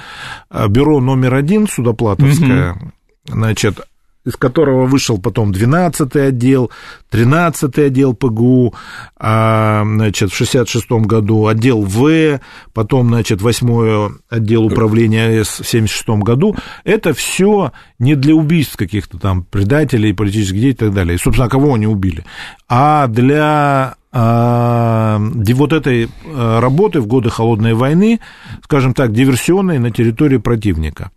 а, бюро номер один судоплатовское, угу. значит, из которого вышел потом 12-й отдел, 13-й отдел ПГУ, а, значит, в 66-м году отдел В, потом, значит, 8-й отдел управления АЭС в 76-м году. Это все не для убийств каких-то там предателей, политических деятелей и так далее. И, собственно, кого они убили? А для а, вот этой а, работы в годы Холодной войны, скажем так, диверсионной на территории противника.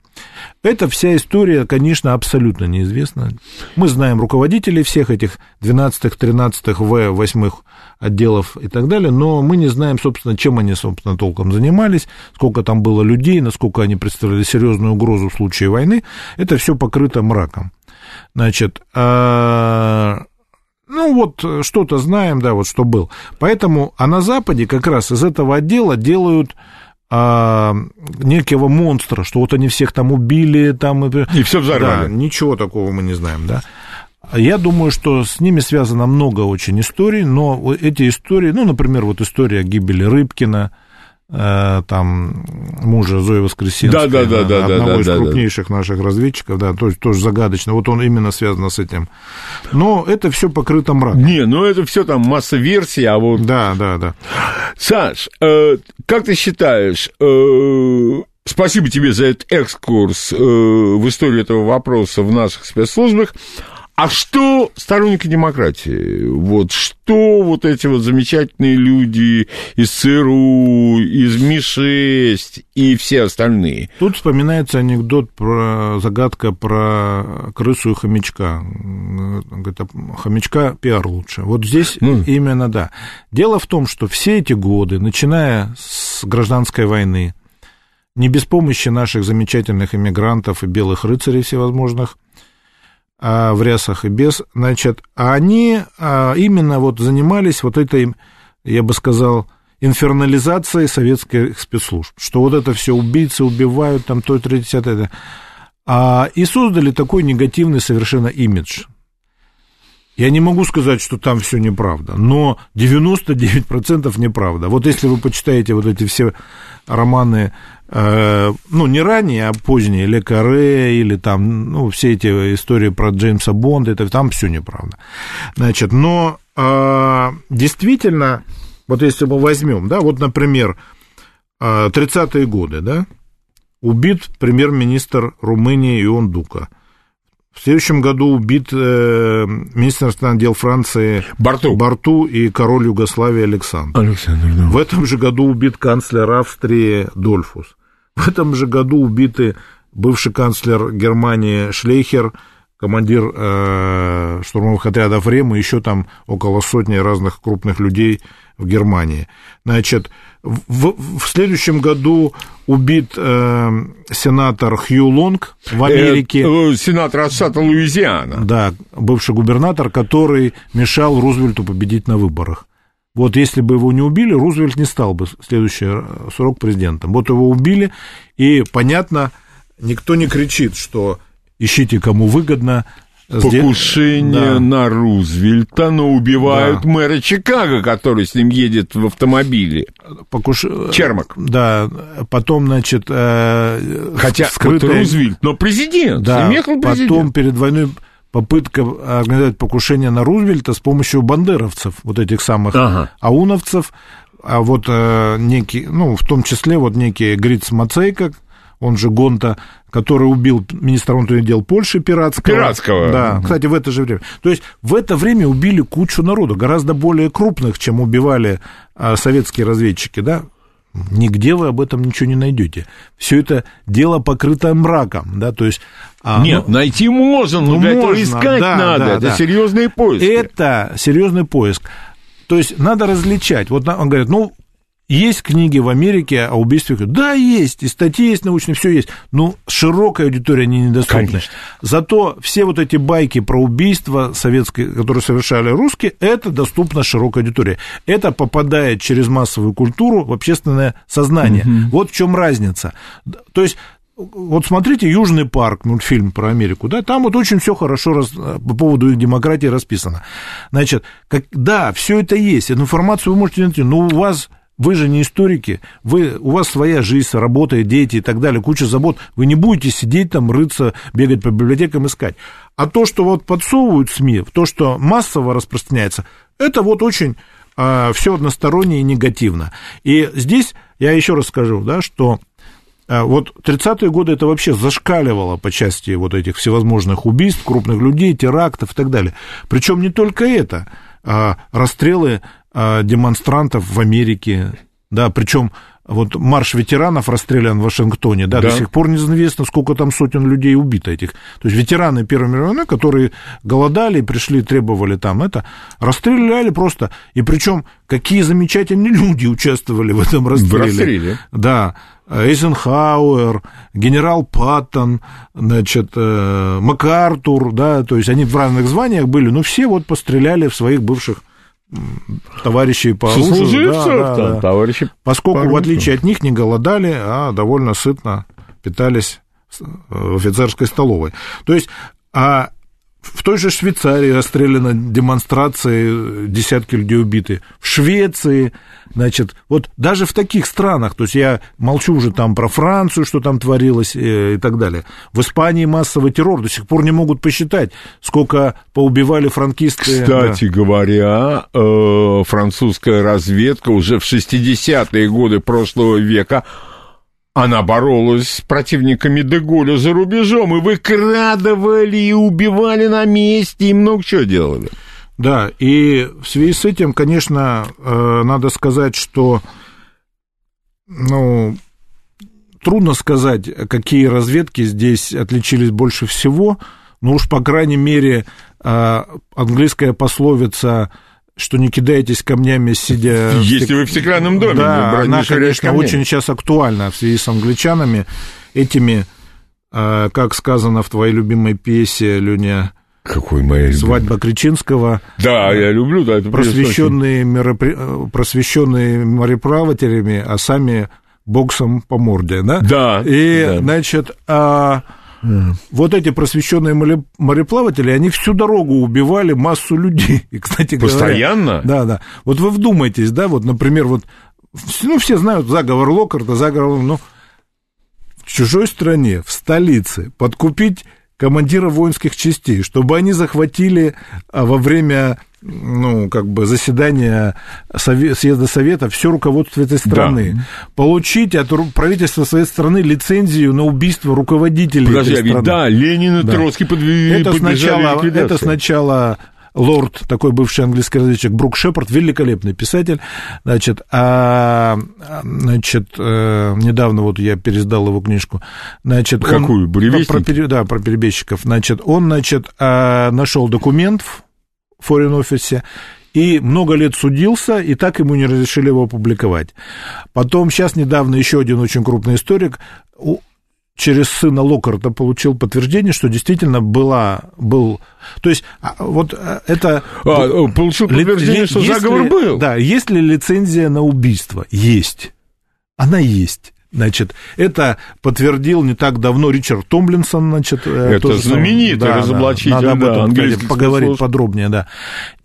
Эта вся история, конечно, абсолютно неизвестна. Мы знаем руководителей всех этих 12-х, 13-х, В, 8 отделов и так далее, но мы не знаем, собственно, чем они, собственно, толком занимались, сколько там было людей, насколько они представляли серьезную угрозу в случае войны. Это все покрыто мраком. Значит, а, ну вот что-то знаем, да, вот что был. Поэтому, а на Западе как раз из этого отдела делают а, некого монстра, что вот они всех там убили, там... И все взорвали. Да, ничего такого мы не знаем, да. Я думаю, что с ними связано много очень историй, но эти истории, ну, например, вот история гибели Рыбкина, там мужа Зои Воскресенской, да, да, да, одного да, из да, крупнейших да. наших разведчиков, да, тоже, тоже загадочно. Вот он именно связан с этим. Но это все покрыто мраком. Не, ну это все там масса версий, а вот... Да, да, да. Саш, э, как ты считаешь, э, спасибо тебе за этот экскурс э, в историю этого вопроса в наших спецслужбах, а что сторонники демократии? Вот что вот эти вот замечательные люди из ЦРУ, из МИ-6 и все остальные? Тут вспоминается анекдот про загадка про крысу и хомячка. Говорит, «А хомячка пиар лучше. Вот здесь ну. именно да. Дело в том, что все эти годы, начиная с гражданской войны, не без помощи наших замечательных иммигрантов и белых рыцарей всевозможных, а, в рясах и без, значит, они а, именно вот занимались вот этой, я бы сказал, инфернализацией советских спецслужб, что вот это все убийцы убивают, там то, третье, десятое, а, и создали такой негативный совершенно имидж. Я не могу сказать, что там все неправда, но 99% неправда. Вот если вы почитаете вот эти все романы ну, не ранее, а поздние, Ле Каре или там, ну, все эти истории про Джеймса Бонда, это там все неправда. Значит, но э, действительно, вот если мы возьмем, да, вот, например, 30-е э, годы, да, убит премьер-министр Румынии Ион Дука. В следующем году убит э, министр иностранных дел Франции Барту. Барту и король Югославии Александр. Александр да. В этом же году убит канцлер Австрии Дольфус. В этом же году убиты бывший канцлер Германии Шлейхер, командир э, штурмовых отрядов РЕМ и еще там около сотни разных крупных людей в Германии. Значит, в, в следующем году убит э, сенатор Хью Лонг в Америке. Э, сенатор от штата Луизиана. Да, бывший губернатор, который мешал Рузвельту победить на выборах. Вот если бы его не убили, Рузвельт не стал бы следующий э, срок президентом. Вот его убили, и, понятно, никто не кричит, что ищите, кому выгодно, Покушение да. на Рузвельта, но убивают да. мэра Чикаго, который с ним едет в автомобиле. Покуш... Чермак. Да, потом, значит... Э, Хотя скрытая... вот Рузвельт, но президент, да, президент. Потом перед войной попытка организовать покушение на Рузвельта с помощью бандеровцев, вот этих самых ага. ауновцев, а вот э, некий, ну, в том числе вот некий Гриц Мацейко, он же Гонта, который убил министра внутренних дел Польши пиратского. Пиратского. Да, кстати, в это же время. То есть в это время убили кучу народу, гораздо более крупных, чем убивали а, советские разведчики, да, Нигде вы об этом ничего не найдете. Все это дело покрыто мраком, да, то есть... А, Нет, ну, найти можно, но ну, для можно, этого искать да, надо. Да, это да. серьезный поиск. Это серьезный поиск. То есть надо различать. Вот он говорит, ну, есть книги в Америке о убийстве? Да, есть, и статьи есть научные, все есть. Но широкая аудитория они недоступны. Конечно. Зато все вот эти байки про убийства советские, которые совершали русские, это доступно широкой аудитории. Это попадает через массовую культуру в общественное сознание. Угу. Вот в чем разница. То есть вот смотрите Южный парк, мультфильм про Америку, да, там вот очень все хорошо раз, по поводу их демократии расписано. Значит, как, да, все это есть, эту информацию вы можете найти, но у вас вы же не историки, вы, у вас своя жизнь, работа, дети и так далее, куча забот. Вы не будете сидеть там, рыться, бегать по библиотекам, искать. А то, что вот подсовывают СМИ, то, что массово распространяется, это вот очень а, все односторонне и негативно. И здесь я еще раз скажу, да, что а, вот 30-е годы это вообще зашкаливало по части вот этих всевозможных убийств, крупных людей, терактов и так далее. Причем не только это, а расстрелы демонстрантов в Америке, да, причем вот марш ветеранов расстрелян в Вашингтоне, да, да, до сих пор неизвестно, сколько там сотен людей убито этих. То есть ветераны Первой мировой войны, которые голодали, пришли, требовали там это, расстреляли просто. И причем какие замечательные люди участвовали в этом расстреле. В расстреле. Да. Эйзенхауэр, генерал Паттон, значит, э, МакАртур, да, то есть они в разных званиях были, но все вот постреляли в своих бывших товарищей по оружию. Да, да, да. Товарищи Поскольку, по в отличие от них, не голодали, а довольно сытно питались в офицерской столовой. То есть, а в той же Швейцарии расстреляны демонстрации, десятки людей убиты. В Швеции, значит, вот даже в таких странах, то есть я молчу уже там про Францию, что там творилось э, и так далее. В Испании массовый террор, до сих пор не могут посчитать, сколько поубивали франкисты. Кстати да. говоря, э, французская разведка уже в 60-е годы прошлого века она боролась с противниками Деголя за рубежом, и выкрадывали, и убивали на месте, и много чего делали. Да, и в связи с этим, конечно, э, надо сказать, что, ну, трудно сказать, какие разведки здесь отличились больше всего, но уж, по крайней мере, э, английская пословица что не кидаетесь камнями, сидя... Если стек... вы в стеклянном доме, да, она, конечно, камнями. очень сейчас актуальна в связи с англичанами, этими, э, как сказано в твоей любимой пьесе, Люня, какой моя Свадьба Кричинского. Да, я люблю, да, это просвещенные, меропри... просвещенные мореплавателями, а сами боксом по морде, да? Да. И, да. значит, а вот эти просвещенные мореплаватели, они всю дорогу убивали массу людей. *laughs* И, кстати Постоянно? Говоря, да, да. Вот вы вдумайтесь, да, вот, например, вот, ну, все знают заговор Локарта, заговор, ну, в чужой стране, в столице, подкупить командира воинских частей, чтобы они захватили а, во время ну, как бы заседания съезда Совета все руководство этой страны. Да. Получить от правительства своей страны лицензию на убийство руководителей Подожди, этой страны. Да, Ленин и да. Троцкий подвели, это сначала, это сначала лорд, такой бывший английский разведчик Брук Шепард, великолепный писатель, значит, а, значит, э, недавно вот я пересдал его книжку, значит, какую, он, про, да, про перебежчиков, значит, он, значит, а, нашел документ Foreign Office, и много лет судился, и так ему не разрешили его опубликовать. Потом, сейчас недавно еще один очень крупный историк через сына Локарта получил подтверждение, что действительно была, был... То есть, а, вот э, это... А, получил подтверждение, ли, что заговор ли, был? Да, есть ли лицензия на убийство? Есть. Она есть. Значит, это подтвердил не так давно Ричард Томлинсон, значит, э, это знаменитый да, разоблачитель, да, надо об этом да, поговорить слов. подробнее, да.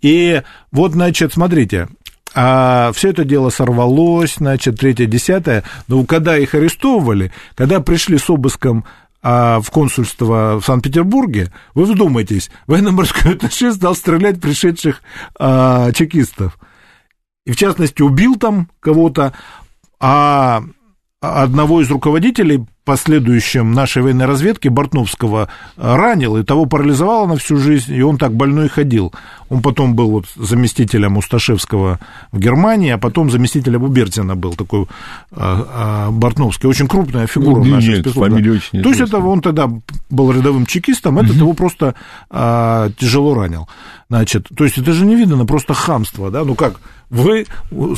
И вот, значит, смотрите, а все это дело сорвалось, значит, третье, десятое. Но когда их арестовывали, когда пришли с обыском а, в консульство в Санкт-Петербурге, вы вдумайтесь, военно-морской атташе стал стрелять пришедших а, чекистов. И, в частности, убил там кого-то, а одного из руководителей последующем нашей военной разведки Бортновского ранил, и того парализовало на всю жизнь, и он так больной ходил. Он потом был вот заместителем Усташевского в Германии, а потом заместителем у Берзина был такой а, а, Бортновский. Очень крупная фигура ну, нашей нет, фамилия очень То есть это он тогда был рядовым чекистом, этот угу. его просто а, тяжело ранил. Значит, то есть это же не видно, просто хамство, да, ну как, вы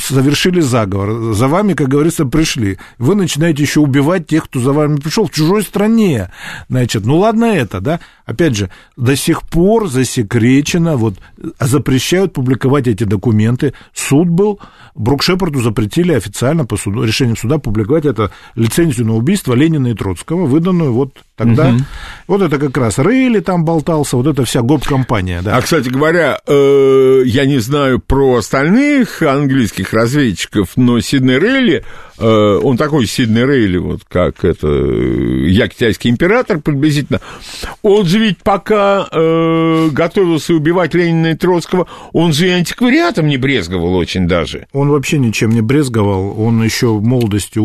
совершили заговор, за вами, как говорится, пришли. Вы начинаете еще убивать тех, кто за вами пришел в чужой стране. Значит, ну ладно это, да? Опять же, до сих пор засекречено, вот запрещают публиковать эти документы. Суд был, Брук Шепарду запретили официально по суду, решением суда публиковать это лицензию на убийство Ленина и Троцкого, выданную вот тогда. Угу. Вот это как раз Рейли там болтался, вот эта вся гоп-компания, да. А, кстати говоря, э, я не знаю про остальных английских разведчиков, но Сиднey Рейли, э, он такой Сиднey Рейли, вот как это, я китайский император приблизительно, он же ведь пока э, готовился убивать Ленина и Троцкого, он же и антиквариатом не брезговал очень даже. Он вообще ничем не брезговал, он еще в молодости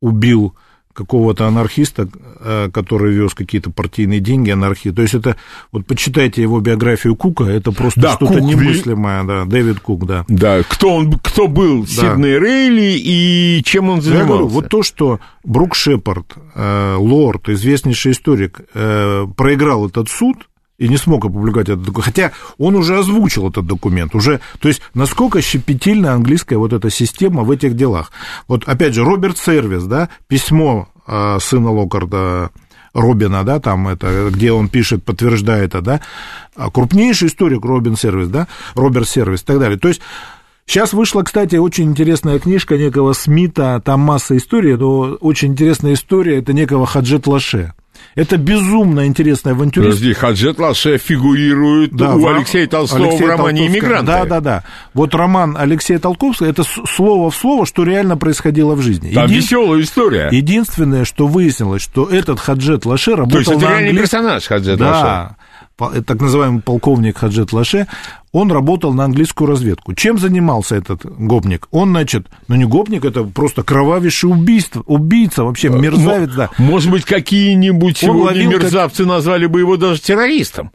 убил какого-то анархиста, э, который вез какие-то партийные деньги, анархии. То есть это, вот почитайте его биографию Кука, это просто да, что-то Кук, немыслимое, да, Дэвид Кук, да. Да, кто он, кто был да. Сидней Рейли и чем он занимался? Я говорю, вот то, что Брук Шепард, э, лорд, известнейший историк, э, проиграл этот суд, и не смог опубликовать этот документ. Хотя он уже озвучил этот документ. Уже, то есть, насколько щепетильна английская вот эта система в этих делах. Вот, опять же, Роберт Сервис, да, письмо э, сына Локарда Робина, да, там это, где он пишет, подтверждает это, да, а крупнейший историк Робин Сервис, да, Роберт Сервис и так далее. То есть, Сейчас вышла, кстати, очень интересная книжка некого Смита, там масса историй, но очень интересная история, это некого Хаджет Лаше. Это безумно интересная авантюра. Подожди, Хаджет Лаше фигурирует да, у Алексея Толстого Алексея в романе «Иммигранты». Да, да, да. Вот роман Алексея Толковского, это слово в слово, что реально происходило в жизни. Там Един... веселая история. Единственное, что выяснилось, что этот Хаджет Лаше работал То есть это реальный английском... персонаж Хаджет да, Лаше? Так называемый полковник Хаджет Лаше, он работал на английскую разведку. Чем занимался этот гопник? Он, значит, ну не гопник, это просто кровавейший убийство, убийца, вообще э, мерзавец, да. Может быть, какие-нибудь сегодня мерзавцы как... назвали бы его даже террористом?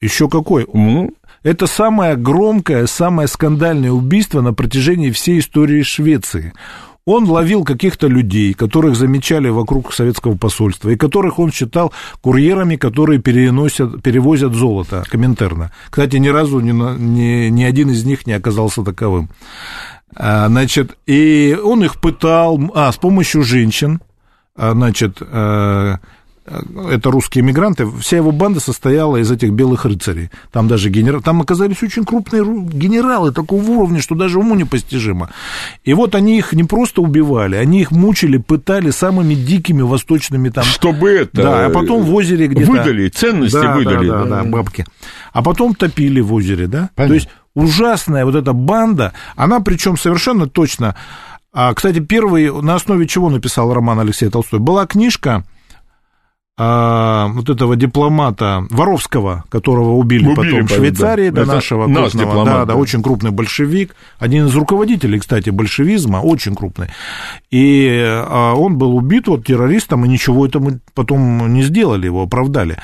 Еще какой? Mm. Это самое громкое, самое скандальное убийство на протяжении всей истории Швеции. Он ловил каких-то людей, которых замечали вокруг советского посольства, и которых он считал курьерами, которые переносят, перевозят золото Коминтерна. Кстати, ни разу ни, ни, ни один из них не оказался таковым. А, значит, и он их пытал, а, с помощью женщин, а, значит, а, это русские мигранты, вся его банда состояла из этих белых рыцарей. Там даже генерал, там оказались очень крупные генералы такого уровня, что даже уму непостижимо. И вот они их не просто убивали, они их мучили, пытали самыми дикими восточными там... Чтобы это... Да, а потом в озере где-то... Выдали, ценности да, выдали. Да, да, да, бабки. А потом топили в озере, да? Понятно. То есть ужасная вот эта банда, она причем совершенно точно... А, кстати, первый, на основе чего написал роман Алексей Толстой, была книжка а, вот этого дипломата Воровского, которого убили, убили потом в Швейцарии, да, до нашего наш крупного, дипломат, да, да, да, очень крупный большевик, один из руководителей, кстати, большевизма, очень крупный. И а, он был убит вот террористом, и ничего этому потом не сделали, его оправдали.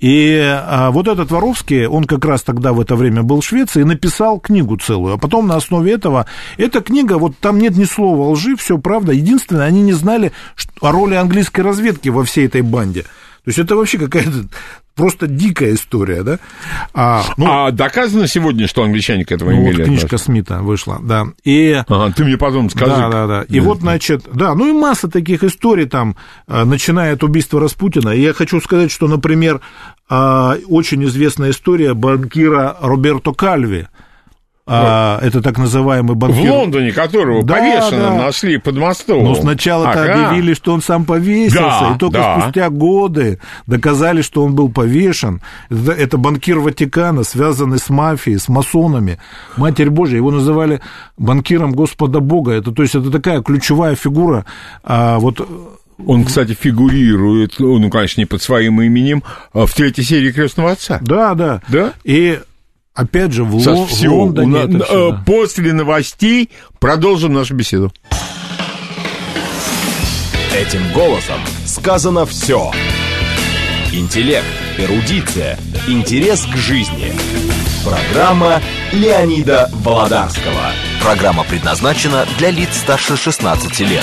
И а, вот этот Воровский, он как раз тогда в это время был в Швеции написал книгу целую. А потом на основе этого, эта книга, вот там нет ни слова лжи, все правда. Единственное, они не знали о роли английской разведки во всей этой банде. То есть это вообще какая-то просто дикая история, да? А, ну, а доказано сегодня, что англичане к этому ну, имели вот книжка отношение? Смита вышла, да. И... Ага, ты мне потом скажи. Да, да, да. И да. вот, значит, да, ну и масса таких историй там, э, начиная от убийства Распутина. И я хочу сказать, что, например, э, очень известная история банкира Роберто Кальви, а, это так называемый банкир. В Лондоне, которого да, повешенным да. нашли под мостом. Но сначала-то ага. объявили, что он сам повесился, да, и только да. спустя годы доказали, что он был повешен. Это, это банкир Ватикана, связанный с мафией, с масонами. Матерь Божья, его называли банкиром Господа Бога. Это, то есть это такая ключевая фигура. А, вот он, кстати, фигурирует, ну, конечно, не под своим именем, а в третьей серии Крестного Отца. Да, да. Да? И Опять же, в, Саш, Ло- все, в Лондоне. На, все, да. После новостей продолжим нашу беседу. Этим голосом сказано все. Интеллект, эрудиция, интерес к жизни. Программа Леонида Володарского. Программа предназначена для лиц старше 16 лет.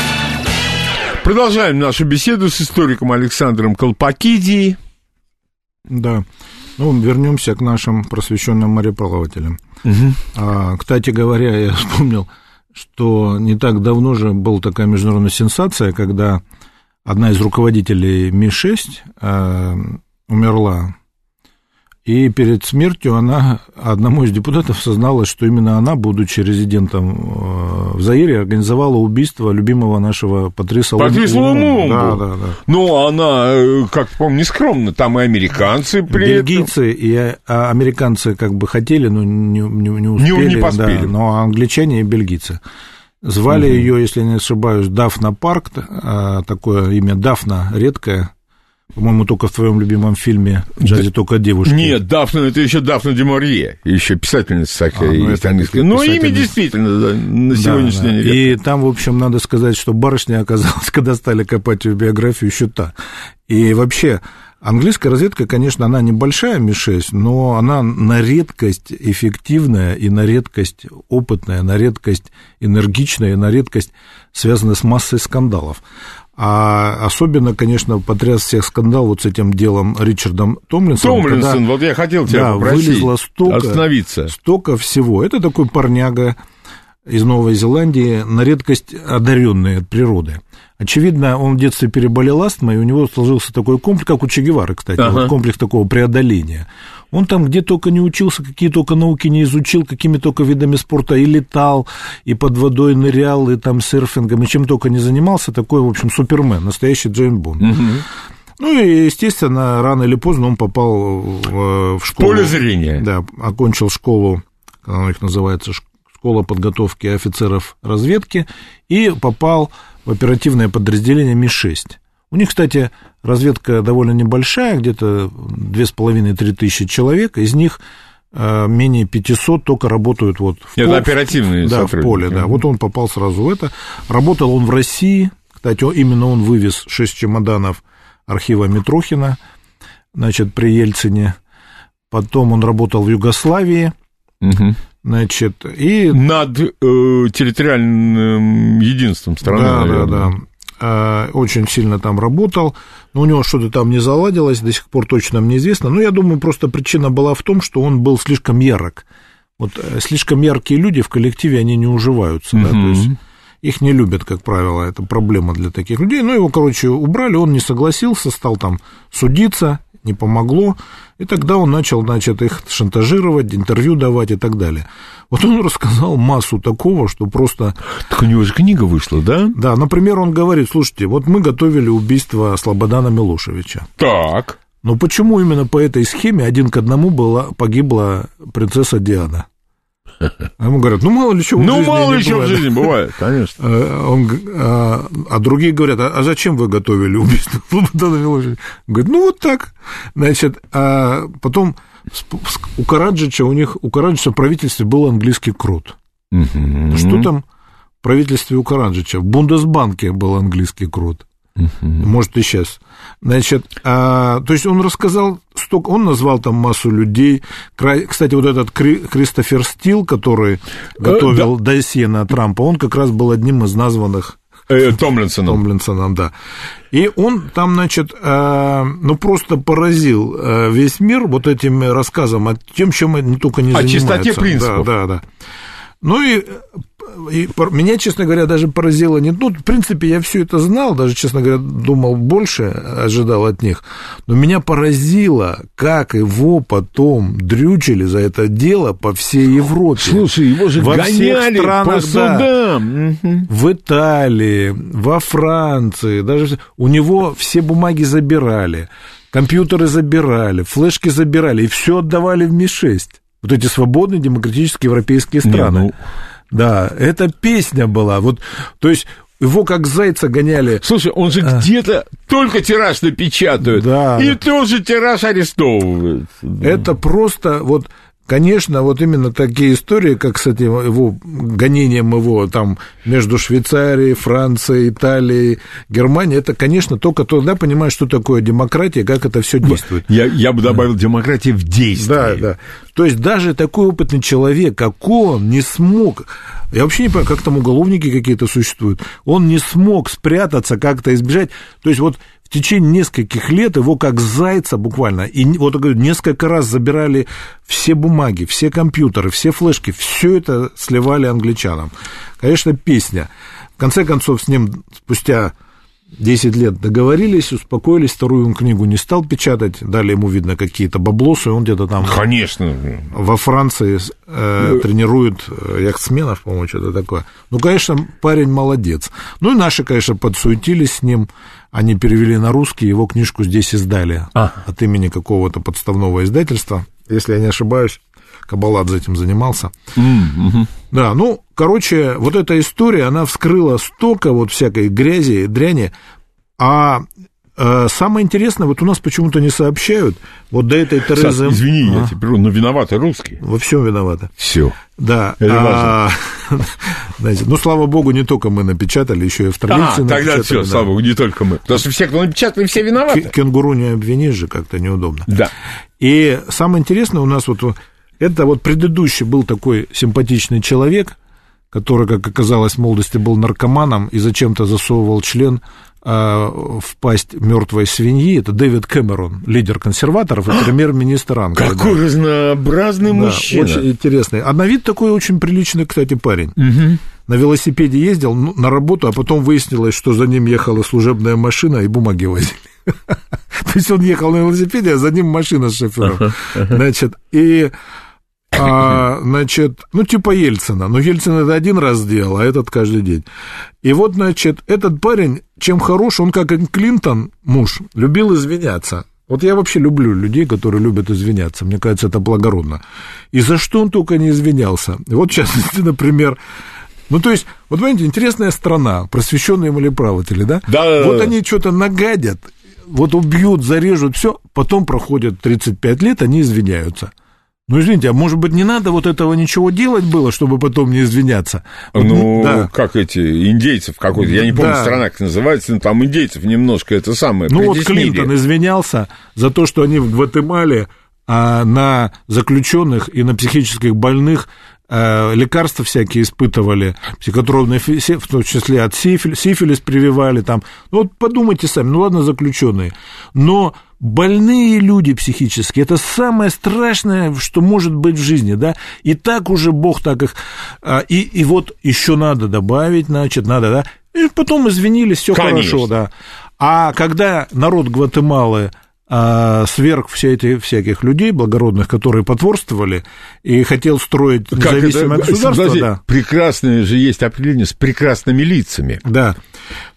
Продолжаем нашу беседу с историком Александром Колпакидией. Да. Ну, вернемся к нашим просвещенным мореплавателям. Угу. А, кстати говоря, я вспомнил, что не так давно же была такая международная сенсация, когда одна из руководителей Ми-6 э, умерла и перед смертью она одному из депутатов созналась, что именно она, будучи резидентом э, в Заире, организовала убийство любимого нашего Патриса Патриса Лумумбу. Да, да, да. Ну, она, э, как помню, нескромно, там и американцы при Бельгийцы этом... и а, американцы как бы хотели, но не, не, не успели. Не, не поспели. Да, но англичане и бельгийцы. Звали угу. ее, если не ошибаюсь, Дафна Парк, э, такое имя Дафна редкое, по-моему, только в твоем любимом фильме «Джази только девушки». Нет, Дафна, это еще Дафна Деморье, еще писательница такая. А, ну, это английская. Ну, имя действительно да, на сегодняшний да, день. И там, в общем, надо сказать, что барышня оказалась, *laughs* когда стали копать ее биографию, еще та. И вообще, Английская разведка, конечно, она небольшая, Ми-6, но она на редкость эффективная и на редкость опытная, на редкость энергичная и на редкость связанная с массой скандалов. А особенно, конечно, потряс всех скандал вот с этим делом Ричардом Томлинсоном. Томлинсон, когда, вот я хотел тебя да, попросить вылезло столько, остановиться. Столько всего. Это такой парняга из Новой Зеландии, на редкость одаренный от природы. Очевидно, он в детстве переболел астмой, и у него сложился такой комплекс, как у Че Гевары, кстати, ага. вот комплекс такого преодоления. Он там где только не учился, какие только науки не изучил, какими только видами спорта и летал, и под водой нырял, и там серфингом, и чем только не занимался. Такой, в общем, супермен, настоящий Джейн Бонд. Угу. Ну и, естественно, рано или поздно он попал в, в школу. Поле зрения. Да, окончил школу, она их называется, школа подготовки офицеров разведки, и попал в оперативное подразделение Ми-6. У них, кстати, разведка довольно небольшая, где-то 2,5-3 тысячи человек, из них э, менее 500 только работают вот в Это оперативные Да, в поле, да. Вот он попал сразу в это. Работал он в России, кстати, именно он вывез 6 чемоданов архива Митрохина, значит, при Ельцине. Потом он работал в Югославии, угу. значит, и... Над э, территориальным единством страны, Да, наверное. да, да. Э, очень сильно там работал, но у него что-то там не заладилось, до сих пор точно мне известно. Но я думаю, просто причина была в том, что он был слишком ярок. Вот э, слишком яркие люди в коллективе, они не уживаются, да, то есть их не любят, как правило, это проблема для таких людей. Ну, его, короче, убрали, он не согласился, стал там судиться, не помогло, и тогда он начал, значит, их шантажировать, интервью давать и так далее. Вот он рассказал массу такого, что просто... Так у него же книга вышла, да? Да, например, он говорит, слушайте, вот мы готовили убийство Слободана Милошевича. Так. Но почему именно по этой схеме один к одному была, погибла принцесса Диана? А ему говорят, ну, мало ли чего Ну, мало ли чего в жизни бывает, конечно. Э, он, а, а другие говорят, а, а зачем вы готовили убийство *laughs* Слободана Милошевича? Говорит, ну, вот так. Значит, а потом у Караджича, у них, у Караджича в правительстве был английский крут. Угу. Что там в правительстве у Караджича? В Бундесбанке был английский крут. Угу. Может, и сейчас. Значит, а, то есть он рассказал, столько, он назвал там массу людей. Кстати, вот этот Кристофер Стил, который э, готовил да. досье на Трампа, он как раз был одним из названных Э, Томлинсоном. Томлинсоном, да. И он там, значит, э, ну, просто поразил э, весь мир вот этим рассказом о тем, чем не только не о занимается. О чистоте принципов. Да, да, да. Ну и и меня, честно говоря, даже поразило не... Ну, в принципе, я все это знал, даже, честно говоря, думал больше, ожидал от них. Но меня поразило, как его потом дрючили за это дело по всей Европе. Слушай, его же во гоняли всех странах, по судам. Да, в Италии, во Франции, даже у него все бумаги забирали, компьютеры забирали, флешки забирали, и все отдавали в Ми-6. Вот эти свободные демократические европейские страны. Не, ну... Да, это песня была. Вот, то есть его как зайца гоняли. Слушай, он же а. где-то только тираж напечатают. Да. И тоже тираж арестовывают. Это просто вот конечно, вот именно такие истории, как с этим его гонением его там между Швейцарией, Францией, Италией, Германией, это, конечно, только тогда понимаешь, что такое демократия, как это все действует. Я, я бы добавил демократия в действии. Да, да. То есть даже такой опытный человек, как он, не смог я вообще не понимаю, как там уголовники какие-то существуют. Он не смог спрятаться, как-то избежать. То есть вот в течение нескольких лет его как зайца буквально, и вот несколько раз забирали все бумаги, все компьютеры, все флешки, все это сливали англичанам. Конечно, песня. В конце концов, с ним спустя 10 лет договорились, успокоились, вторую он книгу не стал печатать, дали ему, видно, какие-то баблосы, он где-то там... Конечно. Во Франции э, ну, тренирует э, яхтсменов, по-моему, что-то такое. Ну, конечно, парень молодец. Ну, и наши, конечно, подсуетились с ним, они перевели на русский, его книжку здесь издали а. от имени какого-то подставного издательства, если я не ошибаюсь. Кабаладзе этим занимался. Mm-hmm. Да, ну, короче, вот эта история, она вскрыла столько вот всякой грязи, дряни, а э, Самое интересное, вот у нас почему-то не сообщают, вот до этой Терезы... Саш, извини, а? я теперь, но виноваты русские. Во всем виноваты. Все. Да. Это а, *laughs* знаете, ну, слава богу, не только мы напечатали, еще и австралийцы а, тогда все, да. слава богу, не только мы. Потому что все, кто напечатали, все виноваты. Кенгуру не обвинишь же, как-то неудобно. Да. И самое интересное у нас вот это вот предыдущий был такой симпатичный человек, который, как оказалось, в молодости был наркоманом и зачем-то засовывал член э, в пасть мертвой свиньи. Это Дэвид Кэмерон, лидер консерваторов и премьер-министр Англии. Какой да. разнообразный да, мужчина. Очень интересный. А на вид такой очень приличный, кстати, парень. Угу. На велосипеде ездил ну, на работу, а потом выяснилось, что за ним ехала служебная машина и бумаги возили. *laughs* То есть он ехал на велосипеде, а за ним машина с шофером. Значит, и а, значит, ну, типа Ельцина. Но Ельцин это один раз сделал, а этот каждый день. И вот, значит, этот парень, чем хорош, он как Клинтон, муж, любил извиняться. Вот я вообще люблю людей, которые любят извиняться. Мне кажется, это благородно. И за что он только не извинялся. Вот, в частности, *laughs* например, ну, то есть, вот понимаете, интересная страна, просвещенные мореплаватели, да? Да. Вот они что-то нагадят, вот убьют, зарежут, все, потом проходят 35 лет, они извиняются. Ну, извините, а может быть, не надо вот этого ничего делать было, чтобы потом не извиняться? Вот, ну, да. как эти, индейцев какой-то, я не помню, да. страна как называется, но там индейцев немножко это самое Ну, вот Клинтон извинялся за то, что они в Гватемале а, на заключенных и на психических больных лекарства всякие испытывали, психотропные, в том числе от сифилис, сифилис прививали там. Ну, вот подумайте сами, ну, ладно, заключенные, но больные люди психически, это самое страшное, что может быть в жизни, да, и так уже Бог так их, а, и, и вот еще надо добавить, значит, надо, да, и потом извинились, все хорошо, да. А когда народ Гватемалы а, сверх все эти всяких людей благородных, которые потворствовали и хотел строить независимое как это? государство. Да. Прекрасное же есть определение с прекрасными лицами. Да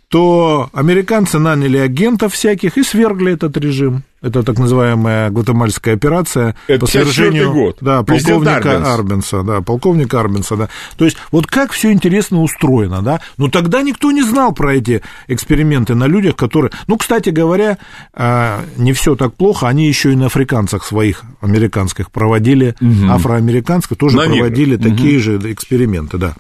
то американцы наняли агентов всяких и свергли этот режим. Это так называемая Гватемальская операция Это по свержению год. Да, полковника Арбенс. Арбенса, да, полковника Арбенса, да. То есть вот как все интересно устроено, да. Но тогда никто не знал про эти эксперименты на людях, которые, ну, кстати говоря, а, не все так плохо, они еще и на африканцах своих американских проводили, угу. афроамериканских тоже на проводили них. такие угу. же эксперименты, да.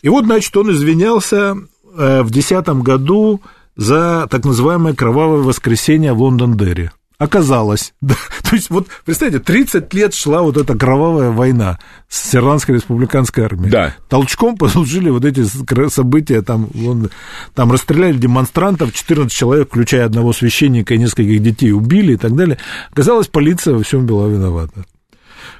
И вот, значит, он извинялся в 2010 году за так называемое кровавое воскресенье в Лондон-Дерри. Оказалось. *laughs* Да, то есть, вот, представьте, 30 лет шла вот эта кровавая война с Ирландской республиканской армией. Да. Толчком *laughs* послужили вот эти события, там, вон, там расстреляли демонстрантов, 14 человек, включая одного священника и нескольких детей, убили и так далее. Оказалось, полиция во всем была виновата.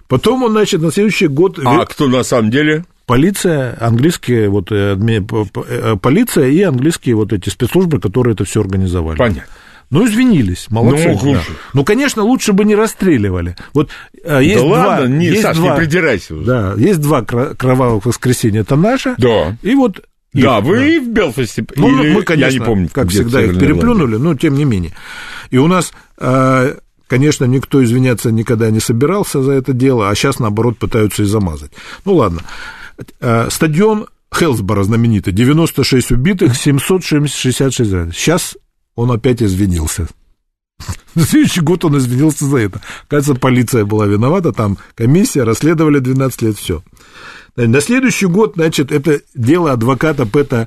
Потом он, значит, на следующий год... А кто на самом деле? Полиция, английские, вот, э, э, полиция и английские вот эти спецслужбы, которые это все организовали. Понятно. Ну, извинились, молодцы. Ну, да. ну, конечно, лучше бы не расстреливали. Вот да есть да два, ладно, не, есть Саш, два, не придирайся уже. Да, есть два кровавых воскресенья, это наше. Да. И вот да, их, вы да. в Белфасте. Ну, или... мы, конечно, я не помню, как всегда, их переплюнули, но тем не менее. И у нас э, Конечно, никто извиняться никогда не собирался за это дело, а сейчас, наоборот, пытаются и замазать. Ну, ладно. Э, стадион Хелсбора знаменитый, 96 убитых, 766 раненых. Сейчас он опять извинился. *laughs* На следующий год он извинился за это. Кажется, полиция была виновата, там комиссия, расследовали 12 лет, все. На следующий год, значит, это дело адвоката Пэта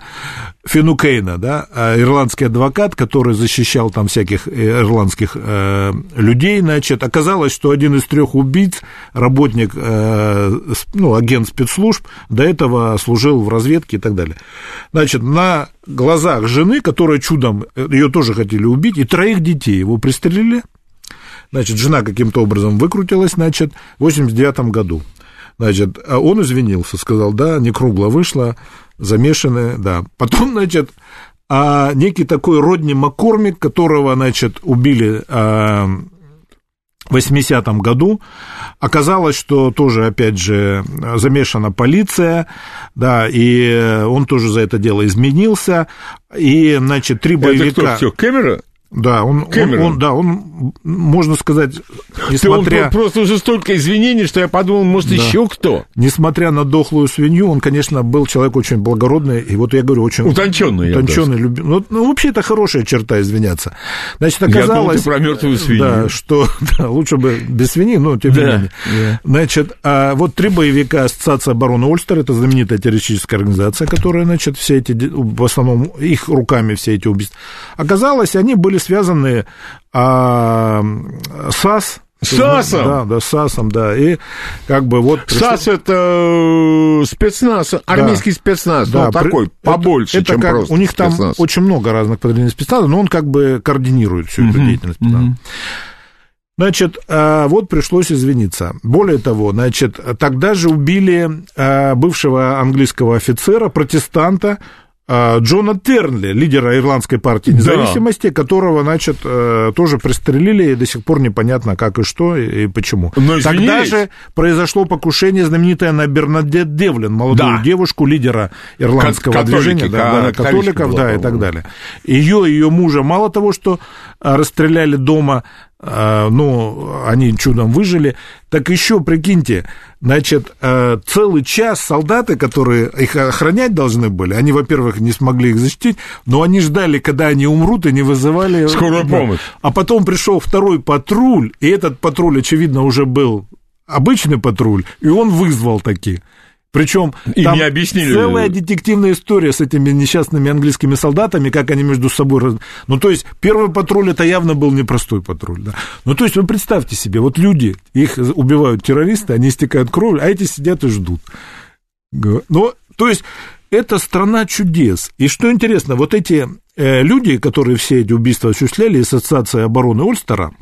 Финукейна, да, а ирландский адвокат, который защищал там всяких э, ирландских э, людей, значит, оказалось, что один из трех убийц, работник, э, ну, агент спецслужб, до этого служил в разведке и так далее. Значит, на глазах жены, которая чудом, э, ее тоже хотели убить, и троих детей его пристрелили, Значит, жена каким-то образом выкрутилась, значит, в 89 году. Значит, а он извинился, сказал, да, не кругло вышло, замешаны, да. Потом, значит, а некий такой Родни Маккормик, которого, значит, убили а, в 80-м году. Оказалось, что тоже, опять же, замешана полиция, да, и он тоже за это дело изменился. И, значит, три боевика... Это кто, все, Кэмера? Да, он, он, он, да, он, можно сказать, несмотря... Он просто уже столько извинений, что я подумал, может, да. еще кто. Несмотря на дохлую свинью, он, конечно, был человек очень благородный, и вот я говорю, очень... Утонченный, Утонченный, люб... ну, ну, вообще, это хорошая черта извиняться. Значит, оказалось... Я думал, ты про мертвую свинью. Да, что *laughs* да, лучше бы без свиньи, но тем не менее. Да. Значит, а вот три боевика Ассоциации обороны Ольстер, это знаменитая террористическая организация, которая, значит, все эти, в основном, их руками все эти убийства. Оказалось, они были были связаны а, САС, САСом? Да, да, САСом, да. И как бы вот... САС это спецназ, армейский да, спецназ, да, ну, такой, это, побольше, это чем как, просто У них спецназ. там очень много разных подразделений спецназа, но он как бы координирует всю эту деятельность. Mm-hmm. Значит, а, вот пришлось извиниться. Более того, значит, тогда же убили а, бывшего английского офицера, протестанта, Джона Тернли, лидера Ирландской партии независимости, да. которого, значит, э, тоже пристрелили, и до сих пор непонятно, как и что, и почему. Но Тогда же произошло покушение знаменитое на Бернадет Девлин, молодую да. девушку, лидера ирландского Католики, движения, да, да, католиков, да, и так далее. Ее и ее мужа мало того, что а, расстреляли дома, а, ну, они чудом выжили. Так еще, прикиньте, значит, а, целый час солдаты, которые их охранять должны были, они, во-первых, не смогли их защитить, но они ждали, когда они умрут, и не вызывали... Скорую помощь. А потом пришел второй патруль, и этот патруль, очевидно, уже был обычный патруль, и он вызвал такие. Причем там не объяснили. целая детективная история с этими несчастными английскими солдатами, как они между собой... Ну, то есть, первый патруль это явно был непростой патруль. Да? Ну, то есть, вы представьте себе, вот люди, их убивают террористы, они истекают кровью, а эти сидят и ждут. Ну, то есть, это страна чудес. И что интересно, вот эти э, люди, которые все эти убийства осуществляли, Ассоциация обороны Ольстера,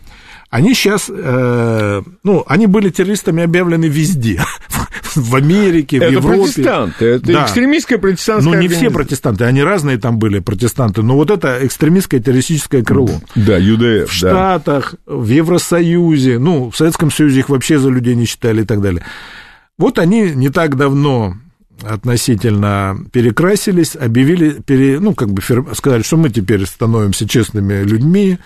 они сейчас, э, ну, они были террористами объявлены везде, *laughs* *laughs* в Америке, в это Европе. протестанты, это да. экстремистская протестантская Ну, не все протестанты, они разные там были, протестанты, но вот это экстремистское террористическое крыло. Да, ЮДФ, В Штатах, в Евросоюзе, ну, в Советском Союзе их вообще за людей не считали и так далее. Вот они не так давно относительно перекрасились, объявили, пере, ну, как бы сказали, что мы теперь становимся честными людьми,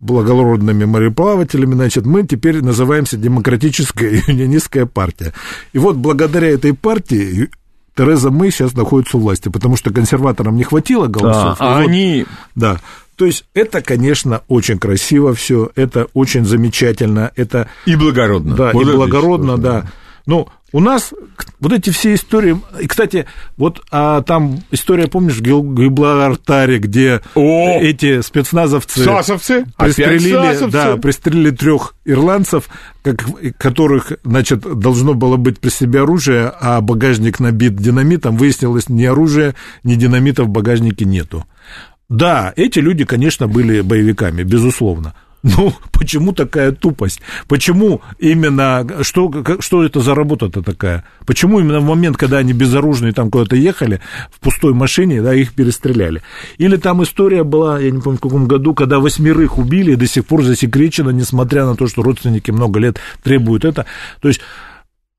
благородными мореплавателями, значит, мы теперь называемся Демократическая юнионистская партия. И вот благодаря этой партии Тереза Мэй сейчас находится у власти, потому что консерваторам не хватило голосов. Да, а вот, они... Да. То есть это, конечно, очень красиво все, это очень замечательно, это... И благородно. Да, вот и благородно, да. Ну, у нас вот эти все истории... И, кстати, вот а, там история, помнишь, в Гибралтаре, где О! эти спецназовцы... Сасовцы? Пристрелили, да, пристрелили трех ирландцев, как, которых, значит, должно было быть при себе оружие, а багажник набит динамитом. Выяснилось, ни оружия, ни динамита в багажнике нету. Да, эти люди, конечно, были боевиками, безусловно. Ну, почему такая тупость? Почему именно, что, что это за работа-то такая? Почему именно в момент, когда они безоружные там куда-то ехали, в пустой машине, да, их перестреляли? Или там история была, я не помню, в каком году, когда восьмерых убили, и до сих пор засекречено, несмотря на то, что родственники много лет требуют это. То есть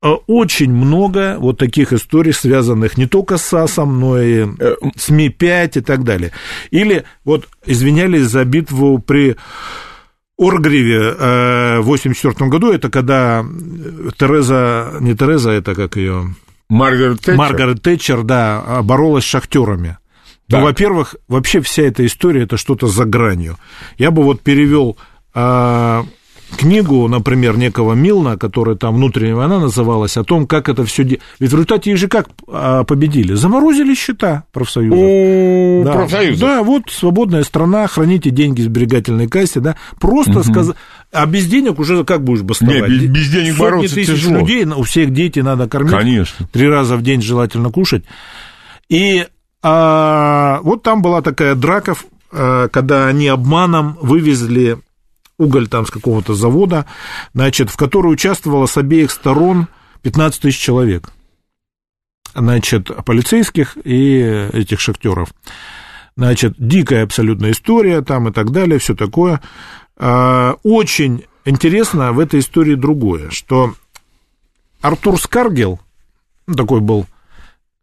э, очень много вот таких историй, связанных не только с САСом, но и э, с Ми-5 и так далее. Или вот извинялись за битву при Оргриве э, в 1984 году, это когда Тереза, не Тереза, это как ее... Маргарет Тэтчер. Маргарет Тэтчер, да, боролась с шахтерами. Ну, во-первых, вообще вся эта история это что-то за гранью. Я бы вот перевел а, книгу, например, некого Милна, которая там «Внутренняя война» называлась, о том, как это все... Ведь в результате их же как а, победили? Заморозили счета профсоюзов. У да, профсоюзов. Да, вот свободная страна, храните деньги в сберегательной кассе, да, просто сказать... А без денег уже как будешь бастовать? Не, без- денег Сотни бороться тысяч тяжело. людей, у всех дети надо кормить. Конечно. Три раза в день желательно кушать. И а, вот там была такая драка, а, когда они обманом вывезли уголь там с какого-то завода, значит, в которой участвовало с обеих сторон 15 тысяч человек. Значит, полицейских и этих шахтеров. Значит, дикая абсолютно история там и так далее, все такое. А, Очень интересно в этой истории другое, что Артур Скаргел, ну, такой был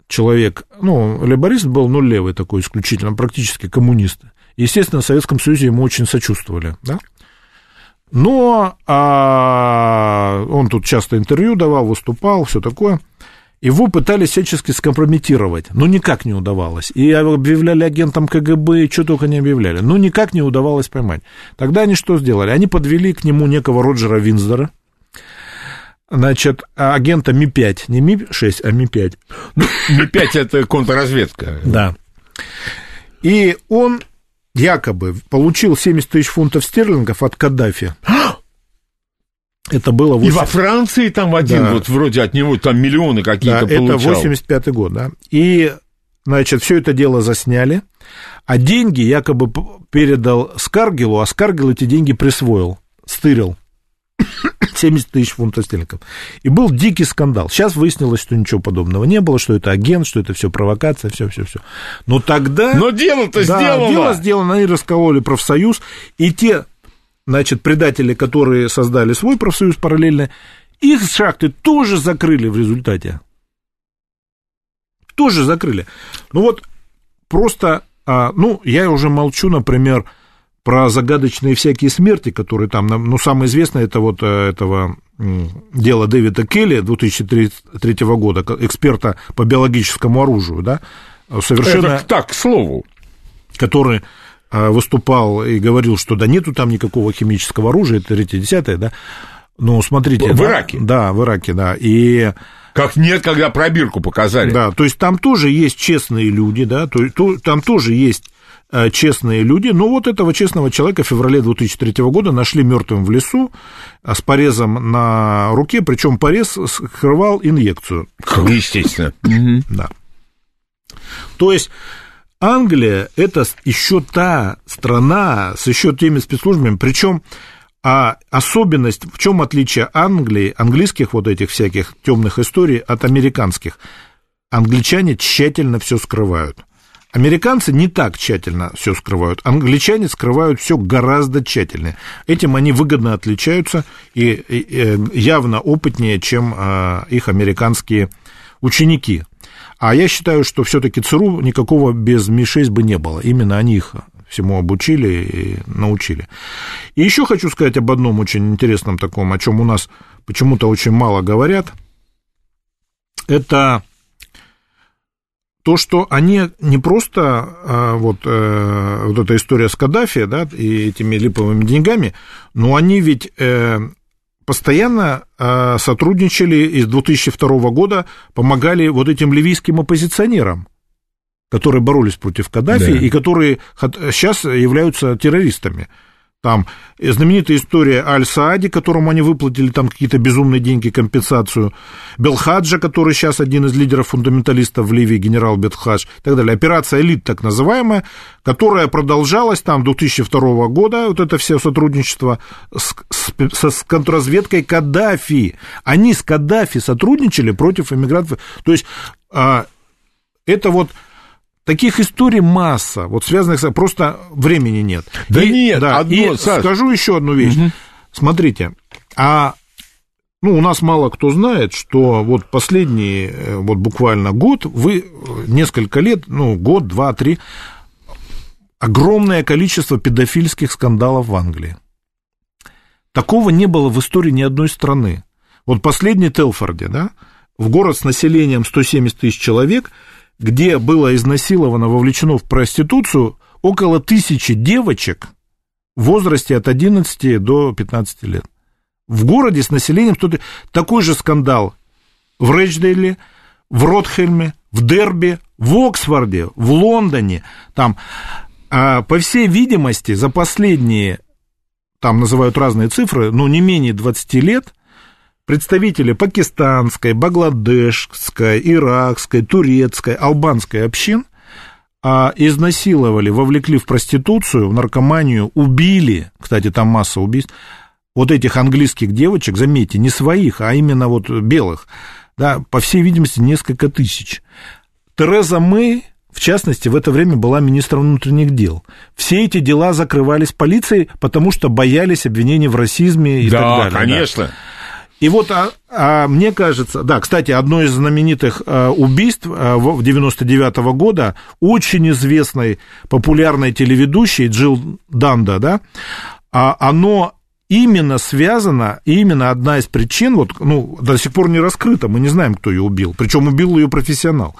человек, ну, лейборист был, но левый такой исключительно, практически коммунист. Естественно, в Советском Союзе ему очень сочувствовали, да? Но а, он тут часто интервью давал, выступал, все такое. Его пытались всячески скомпрометировать, но никак не удавалось. И объявляли агентом КГБ, и что только не объявляли. Но никак не удавалось поймать. Тогда они что сделали? Они подвели к нему некого Роджера Винздора, значит, агента Ми-5, не Ми-6, а Ми-5. Ми-5 это контрразведка. Да. И он якобы получил 70 тысяч фунтов стерлингов от Каддафи. *gasps* Это было И 8... во Франции там один, Да. вот вроде от него там миллионы Да, какие-то это получал. 85 год, да. И, значит, все это дело засняли, а деньги якобы передал Скаргелу, а Скаргел эти деньги присвоил, стырил. 70 тысяч фунтов стерлингов. И был дикий скандал. Сейчас выяснилось, что ничего подобного не было, что это агент, что это все провокация, все, все, все. Но тогда... Но дело-то Да, сделано. дело сделано, они раскололи профсоюз, и те, значит, предатели, которые создали свой профсоюз параллельно, их шахты тоже закрыли в результате. Тоже закрыли. Ну вот просто, а, ну, я уже молчу, например, про загадочные всякие смерти, которые там, ну, самое известное, это вот э, этого дела Дэвида Келли 2003 года, эксперта по биологическому оружию, да, совершенно Это так, к слову. который а, выступал и говорил, что да нету там никакого химического оружия, это третье, десятое, да. Ну, смотрите. В да, Ираке? Да, в Ираке, да. И, Как нет, когда пробирку показали. да, то есть там тоже есть честные люди, да, то, то- там тоже есть э, честные люди, но вот этого честного человека в феврале 2003 года нашли мертвым в лесу а, с порезом на руке, причем порез скрывал инъекцию. Естественно. Да. То есть Англия это еще та страна с еще теми спецслужбами, причем а особенность, в чем отличие Англии, английских вот этих всяких темных историй от американских? Англичане тщательно все скрывают. Американцы не так тщательно все скрывают. Англичане скрывают все гораздо тщательнее. Этим они выгодно отличаются и, э, явно опытнее, чем а, их американские ученики. А я считаю, что все-таки ЦРУ никакого без Ми-6 бы не было. Именно они их всему обучили и научили. И еще хочу сказать об одном очень интересном таком, о чем у нас почему-то очень мало говорят. Это то, что они не просто а, вот, э, вот эта история с Каддафи, да, и этими липовыми деньгами, но они ведь э, постоянно э, сотрудничали и с 2002 года помогали вот этим ливийским оппозиционерам, которые боролись против Каддафи Да. и которые сейчас являются террористами. Там знаменитая история Аль-Саади, которому они выплатили там какие-то безумные деньги, компенсацию. Белхаджа, который сейчас один из лидеров фундаменталистов в Ливии, генерал Белхадж, и так далее. Операция «Элит», так называемая, которая продолжалась там 2002 года, вот это все сотрудничество с, с, с контрразведкой Каддафи. Они с Каддафи сотрудничали против иммигрантов. То есть а, это вот Таких историй масса, вот связанных с... Просто времени нет. Да И- нет, да, одно, и Саш. скажу еще одну вещь. Смотрите, а ну, у нас мало кто знает, что вот последний, э, вот буквально год, вы э, несколько лет, ну, год, два, три, огромное количество педофильских скандалов в Англии. Такого не было в истории ни одной страны. Вот последний Телфорде, да, в город с населением 170 тысяч человек, где было изнасиловано, вовлечено в проституцию около тысячи девочек, в возрасте от 11 до 15 лет. В городе с населением что-то... Такой же скандал в Рэчдейле, в Ротхельме, в Дерби, в Оксфорде, в Лондоне. Там, а, по всей видимости, за последние, там называют разные цифры, но не менее 20 лет, представители пакистанской, бангладешской, иракской, турецкой, албанской общин а, изнасиловали, вовлекли в проституцию, в наркоманию, убили, кстати, там масса убийств, вот этих английских девочек, заметьте, не своих, а именно вот белых, да, по всей видимости, несколько тысяч. Тереза Мэй, в частности, в это время была министром внутренних дел. Все эти дела закрывались полицией, потому что боялись обвинений в расизме и да, так далее. Конечно. Да. И вот, а, а, мне кажется, да, кстати, одно из знаменитых а, убийств а, в 99 -го года очень известной популярной телеведущей Джилл Данда, да, а, оно именно связано, именно одна из причин, вот, ну, до сих пор не раскрыта, мы не знаем, кто ее убил, причем убил ее профессионал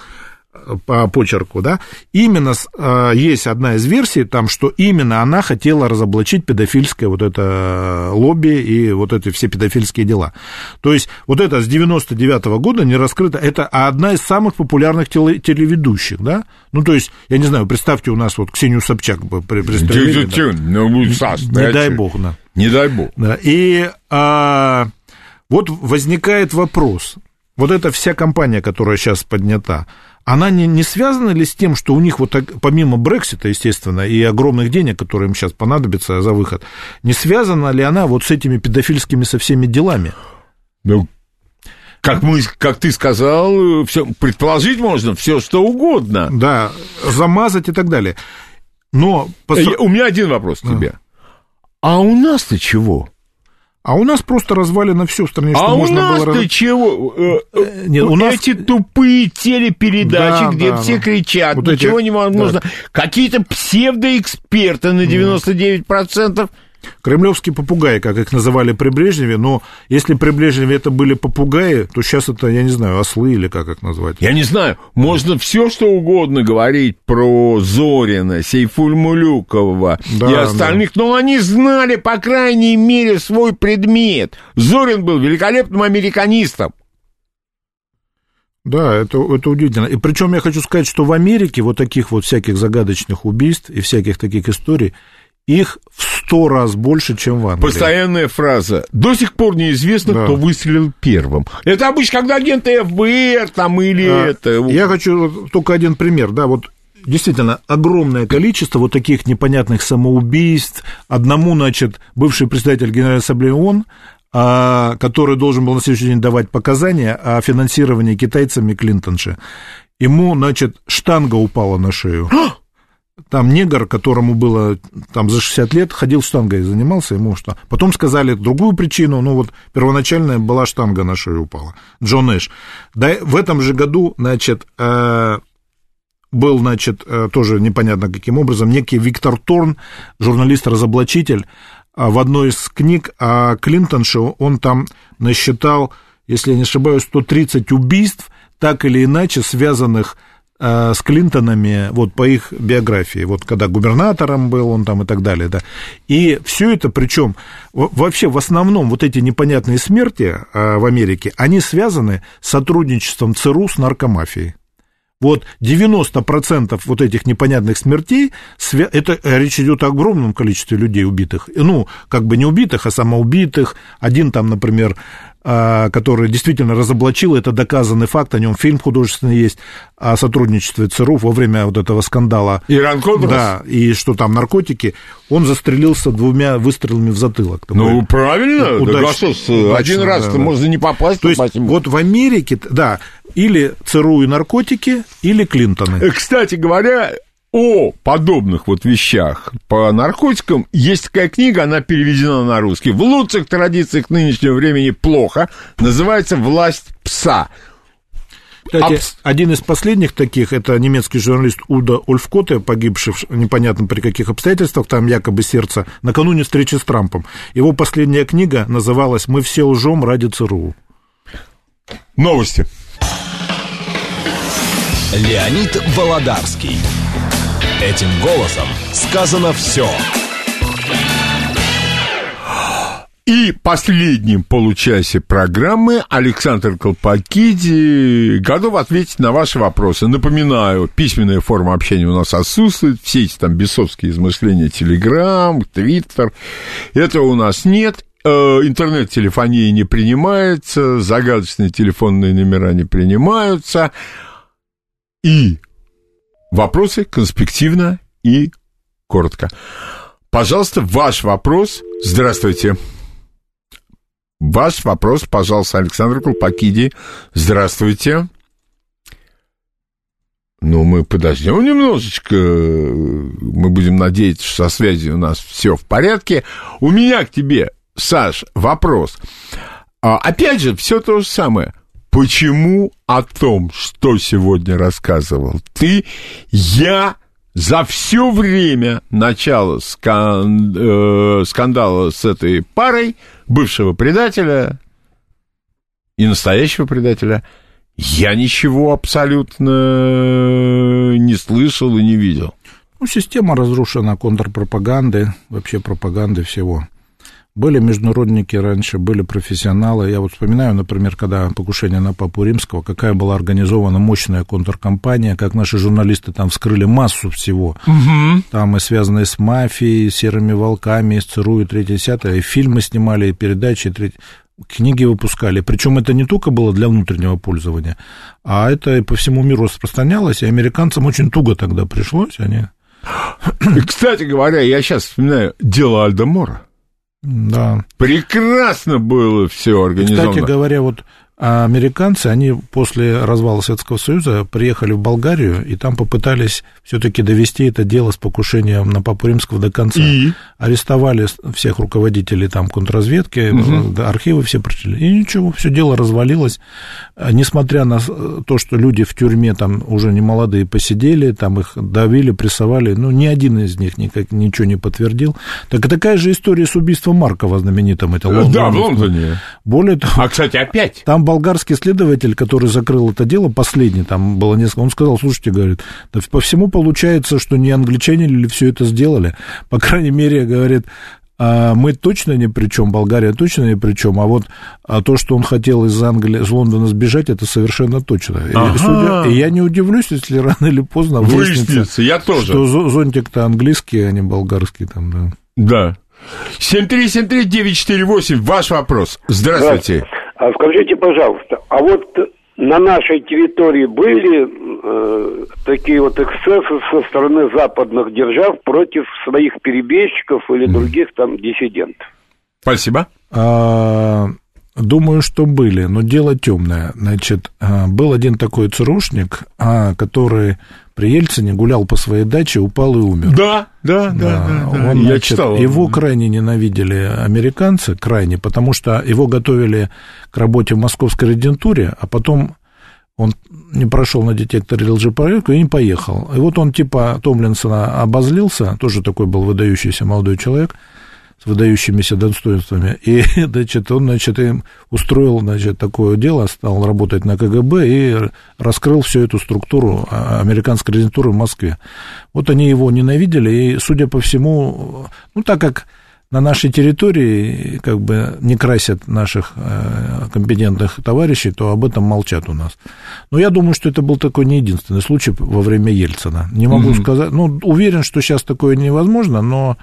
по почерку, да, именно э, есть одна из версий там, что именно она хотела разоблачить педофильское вот это лобби и вот эти все педофильские дела. То есть вот это с 99 -го года не раскрыто, это одна из самых популярных теле, телеведущих, да, ну, то есть, я не знаю, представьте, у нас вот Ксению Собчак пристрелили. Да? Ну, Саш, не дай бог, да. Не дай бог. Да, и а, вот возникает вопрос, вот эта вся компания, которая сейчас поднята, она не, не связана ли с тем, что у них вот помимо Брексита, естественно, и огромных денег, которые им сейчас понадобятся за выход, не связана ли она вот с этими педофильскими со всеми делами? Ну, как, мы, как ты сказал, все, предположить можно все, что угодно. Да, замазать и так далее. Но... По... У меня один вопрос к тебе. А у нас-то чего? А у нас просто развалено все в стране, что а можно у нас было... ты чего? Э, э, Нет, у нас... Эти тупые телепередачи, да, где да, все да. кричат, вот ничего эти... невозможно. Да. Какие-то псевдоэксперты на 99%. Кремлевские попугаи, как их называли при Брежневе, но если при Брежневе это были попугаи, то сейчас это, я не знаю, ослы или как их назвать. Я не знаю, можно все что угодно говорить про Зорина, Сейфульмулюкова да, и остальных, да. но они знали, по крайней мере, свой предмет. Зорин был великолепным американистом. Да, это, это удивительно. И причем я хочу сказать, что в Америке вот таких вот всяких загадочных убийств и всяких таких историй их в сто раз больше, чем в Англии. Постоянная фраза. До сих пор неизвестно, да. кто выстрелил первым. Это обычно, когда агенты ФБР там или а, это... Я хочу только один пример, да, вот действительно огромное количество вот таких непонятных самоубийств. Одному, значит, бывший председатель Генеральной Ассамблеи ООН, а, который должен был на следующий день давать показания о финансировании китайцами Клинтонши, ему, значит, штанга упала на шею. *gasps* там негр, которому было там за 60 лет, ходил штангой, занимался ему что. Потом сказали другую причину, ну вот первоначальная была штанга на шею упала. Джон Эш. Да, в этом же году, значит, э, был, значит, э, тоже непонятно каким образом, некий Виктор Торн, журналист-разоблачитель, э, в одной из книг о Клинтонше он там насчитал, если я не ошибаюсь, 130 убийств, так или иначе связанных Э, с Клинтонами, вот по их биографии, вот когда губернатором был он там и так далее, да. И все это, причем вообще в основном вот эти непонятные смерти э, в Америке, они связаны с сотрудничеством ЦРУ с наркомафией. Вот 90% вот этих непонятных смертей, это речь идет о огромном количестве людей убитых. Ну, как бы не убитых, а самоубитых. Один там, например, который действительно разоблачил, это доказанный факт, о нем фильм художественный есть, о сотрудничестве ЦРУ во время вот этого скандала. Иран Контрас? Да, и что там наркотики, он застрелился двумя выстрелами в затылок. Ну, правильно, удачно, да, один раз да, можно не попасть. То есть, вот в Америке, да, или ЦРУ и наркотики, или Клинтоны. Кстати говоря, о подобных вот вещах по наркотикам есть такая книга, она переведена на русский. В лучших традициях нынешнего времени плохо. Называется «Власть пса». Кстати, Абс... один из последних таких, это немецкий журналист Уда Ульфкоте, погибший непонятно при каких обстоятельствах, там якобы сердце, накануне встречи с Трампом. Его последняя книга называлась «Мы все лжем ради ЦРУ». Новости. Леонид Володарский. Этим голосом сказано все. И последним получасе программы Александр Колпакиди готов ответить на ваши вопросы. Напоминаю, письменная форма общения у нас отсутствует, все эти там бесовские измышления, Телеграм, Твиттер, этого у нас нет. Э, интернет-телефония не принимается, загадочные телефонные номера не принимаются. И вопросы конспективно и коротко. Пожалуйста, ваш вопрос. Здравствуйте. Ваш вопрос, пожалуйста, Александр Колпакиди. Здравствуйте. Ну, мы подождем немножечко. Мы будем надеяться, что со связью у нас все в порядке. У меня к тебе, Саш, вопрос. А, опять же, все то же самое. Почему о том, что сегодня рассказывал ты, я за все время начала э, скандала с этой парой бывшего предателя и настоящего предателя я ничего абсолютно не слышал и не видел. Ну, система разрушена контрпропаганды, вообще пропаганды всего. Были международники раньше, были профессионалы. Я вот вспоминаю, например, когда покушение на Папу Римского, какая была организована мощная контркомпания, как наши журналисты там вскрыли массу всего. Угу. Там и связанные с мафией, серыми волками, с ЦРУ и третье, десятое. И фильмы снимали, и передачи, и третье книги выпускали. Причем это не только было для внутреннего пользования, а это и по всему миру распространялось, и американцам очень туго тогда пришлось. Они... Кстати говоря, я сейчас вспоминаю дело Альда Мора. Да. Прекрасно было все организовано. Кстати говоря, вот а американцы, они после развала Советского Союза приехали в Болгарию, и там попытались все-таки довести это дело с покушением на Папу Римского до конца. И? Арестовали всех руководителей там контрразведки, угу. архивы все прочили. И ничего, все дело развалилось. А несмотря на то, что люди в тюрьме там уже не молодые посидели, там их давили, прессовали, ну, ни один из них никак, ничего не подтвердил. Так такая же история с убийством Маркова знаменитым. Это Лондон. Да, в Лондоне. Более того... А, кстати, опять. Там болгарский следователь, который закрыл это дело, последний, там было несколько, он сказал, слушайте, говорит, да по всему получается, что не англичане ли все это сделали. По крайней мере, говорит, «А мы точно ни при чем, Болгария точно ни при чем, а вот а то, что он хотел из Англии, из Лондона сбежать, это совершенно точно. Ага. И, судя, и я не удивлюсь, если рано или поздно выяснится, выяснится я тоже. что зонтик-то английский, а не болгарский там, да. Да. 7373948, ваш вопрос. Здравствуйте. А скажите, пожалуйста, а вот на нашей территории были э, такие вот эксцессы со стороны западных держав против своих перебежчиков или других там диссидентов? Спасибо. А, думаю, что были, но дело темное. Значит, а, был один такой ЦРУшник, а, который при Ельцине гулял по своей даче, упал и умер. Да, да, да. да, да, Он, Я значит, читал. Его крайне ненавидели американцы, крайне, потому что его готовили к работе в московской резидентуре, а потом он не прошел на детекторе лжепроверку и не поехал. И вот он типа Томлинсона обозлился, тоже такой был выдающийся молодой человек, с выдающимися достоинствами. И, *laughs* значит, он, значит, им устроил, значит, такое дело, стал работать на КГБ и раскрыл всю эту структуру а, американской резидентуры в Москве. Вот они его ненавидели, и, судя по всему, ну, так как на нашей территории как бы не красят наших э, компетентных товарищей, то об этом молчат у нас. Но я думаю, что это был такой не единственный случай во время Ельцина. Не могу mm-hmm. сказать, ну, уверен, что сейчас такое невозможно, но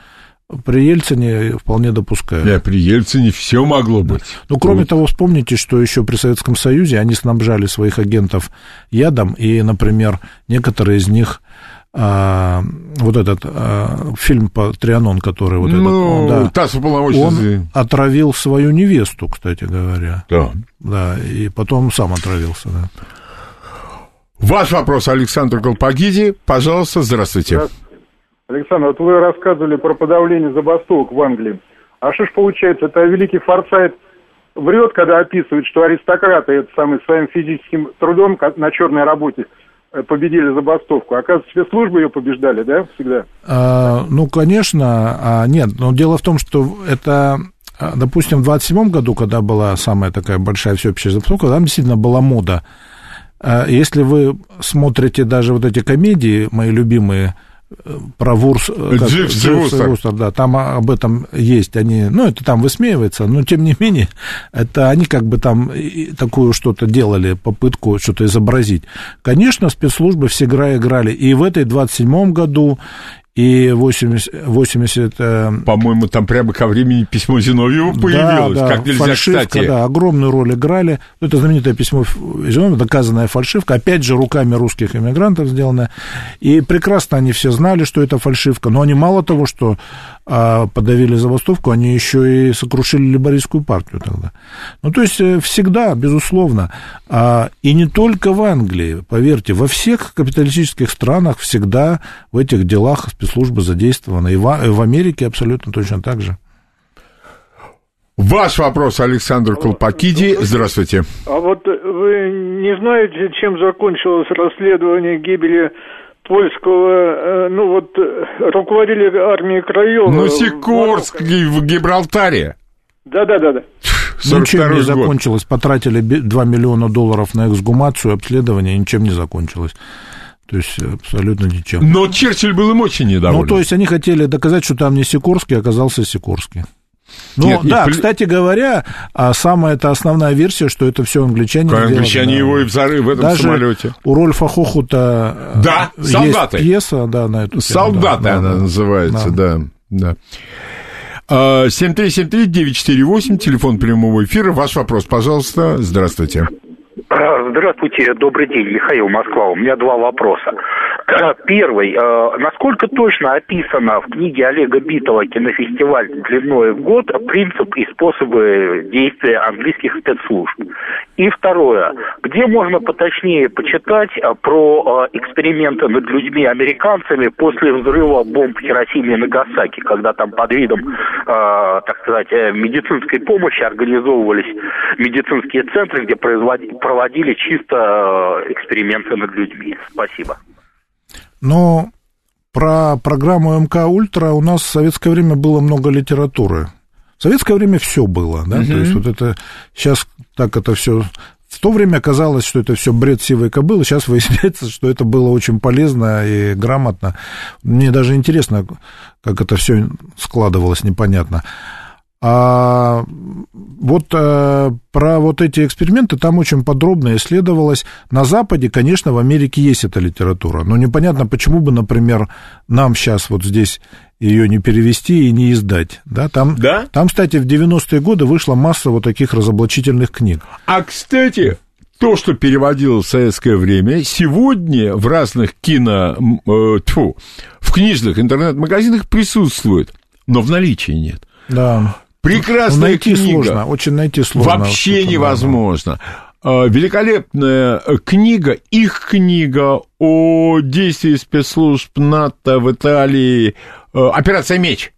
при Ельцине вполне допускаю. Да, при Ельцине все могло быть. Ну, кроме вот. того, вспомните, что еще при Советском Союзе они снабжали своих агентов ядом, и, например, некоторые из них а, вот этот а, фильм по Трианон, который вот ну, этот, да, он отравил свою невесту, кстати говоря. Да. Да, и потом сам отравился, да. Ваш вопрос, Александр Колпагиди. Пожалуйста, здравствуйте. здравствуйте. Александр, вот вы рассказывали про подавление забастовок в Англии. А что ж получается, это великий Форсайт врет, когда описывает, что аристократы это самый своим физическим трудом на черной работе э, победили забастовку. Оказывается, спецслужбы ее побеждали, да, всегда? А, ну, конечно, а, нет. Но дело в том, что это а, допустим, в 27 году, когда была самая такая большая всеобщая забастовка, там действительно была мода. А, если вы смотрите даже вот эти комедии, мои любимые, про Вурс, как, Дживс и. Вустер, да, там об этом есть, они, ну, это там высмеивается, но тем не менее, это они как бы там такую что-то делали, попытку что-то изобразить. Конечно, спецслужбы всегда играли и в этой 27-м году, и 80... 80 э, По-моему, там прямо ко времени письмо Зиновьева появилось, да, да, как нельзя фальшивка, кстати. да, огромную роль играли. Ну, Это знаменитое письмо Зиновьева, доказанная фальшивка, опять же, руками русских иммигрантов сделанная. И прекрасно они все знали, что это фальшивка, но они мало того, что а, подавили забастовку, они еще и сокрушили либористскую партию тогда. Ну, то есть, э, всегда, безусловно, а, и не только в Англии, поверьте, во всех капиталистических странах всегда в этих делах спецслужбы задействованы, и в, и в Америке абсолютно точно так же. Ваш вопрос, Александр Колпакиди. Здравствуйте. А вот вы не знаете, чем закончилось расследование гибели польского, э, ну вот, э, руководителя армии Краева? Ну, Сикорск в Гибралтаре. Да-да-да. Ничем 42-й не год. закончилось. Потратили би- 2 миллиона долларов на эксгумацию, обследование, ничем не закончилось. То есть абсолютно ничем. Но Черчилль был им очень недоволен. Ну, то есть они хотели доказать, что там не Сикорский, а оказался Сикорский. Ну, Нет, да, пли- кстати говоря, а самая это основная версия, что это все англичане. Англичане да. его и взоры в этом Даже самолете. у Рольфа Хохута э, Да, есть «Солдаты». пьеса, да, на эту тему, Солдаты да, она да, называется, да. да. да. А, 7373-948, телефон прямого эфира. Ваш вопрос, пожалуйста. Здравствуйте. А, Здравствуйте, добрый день, Михаил Москва. У меня два вопроса. Первый. э, Насколько точно описано в книге Олега Битова «Кинофестиваль длиной в год» принцип и способы действия английских спецслужб? И второе. Где можно поточнее почитать э, про э, эксперименты над людьми американцами после взрыва бомб в и Нагасаки, когда там под видом, э, так сказать, э, медицинской помощи организовывались медицинские центры, где производи- проводили чисто э, эксперименты над людьми? Спасибо. Но про программу МК Ультра у нас в советское время было много литературы. В советское время все было, да, то есть вот это сейчас так это все в то время казалось, что это все бред сивой кобылы, сейчас выясняется, что это было очень полезно и грамотно. Мне даже интересно, как это все складывалось, непонятно. А вот э, про вот эти эксперименты там очень подробно исследовалось. На Западе, конечно, в Америке есть эта литература, но непонятно, почему бы, например, нам сейчас вот здесь ее не перевести и не издать. Да? Там, Да? там, кстати, в 90-е годы вышла масса вот таких разоблачительных книг. А, кстати, то, что переводилось в советское время, сегодня в разных кино... э, тьфу, в книжных интернет-магазинах присутствует, но в наличии нет. Да. Прекрасная найти книга. сложно, очень найти сложно. Вообще да, невозможно. А, Великолепная э, книга, их книга о действии спецслужб НАТО в Италии, э, «Операция «Меч».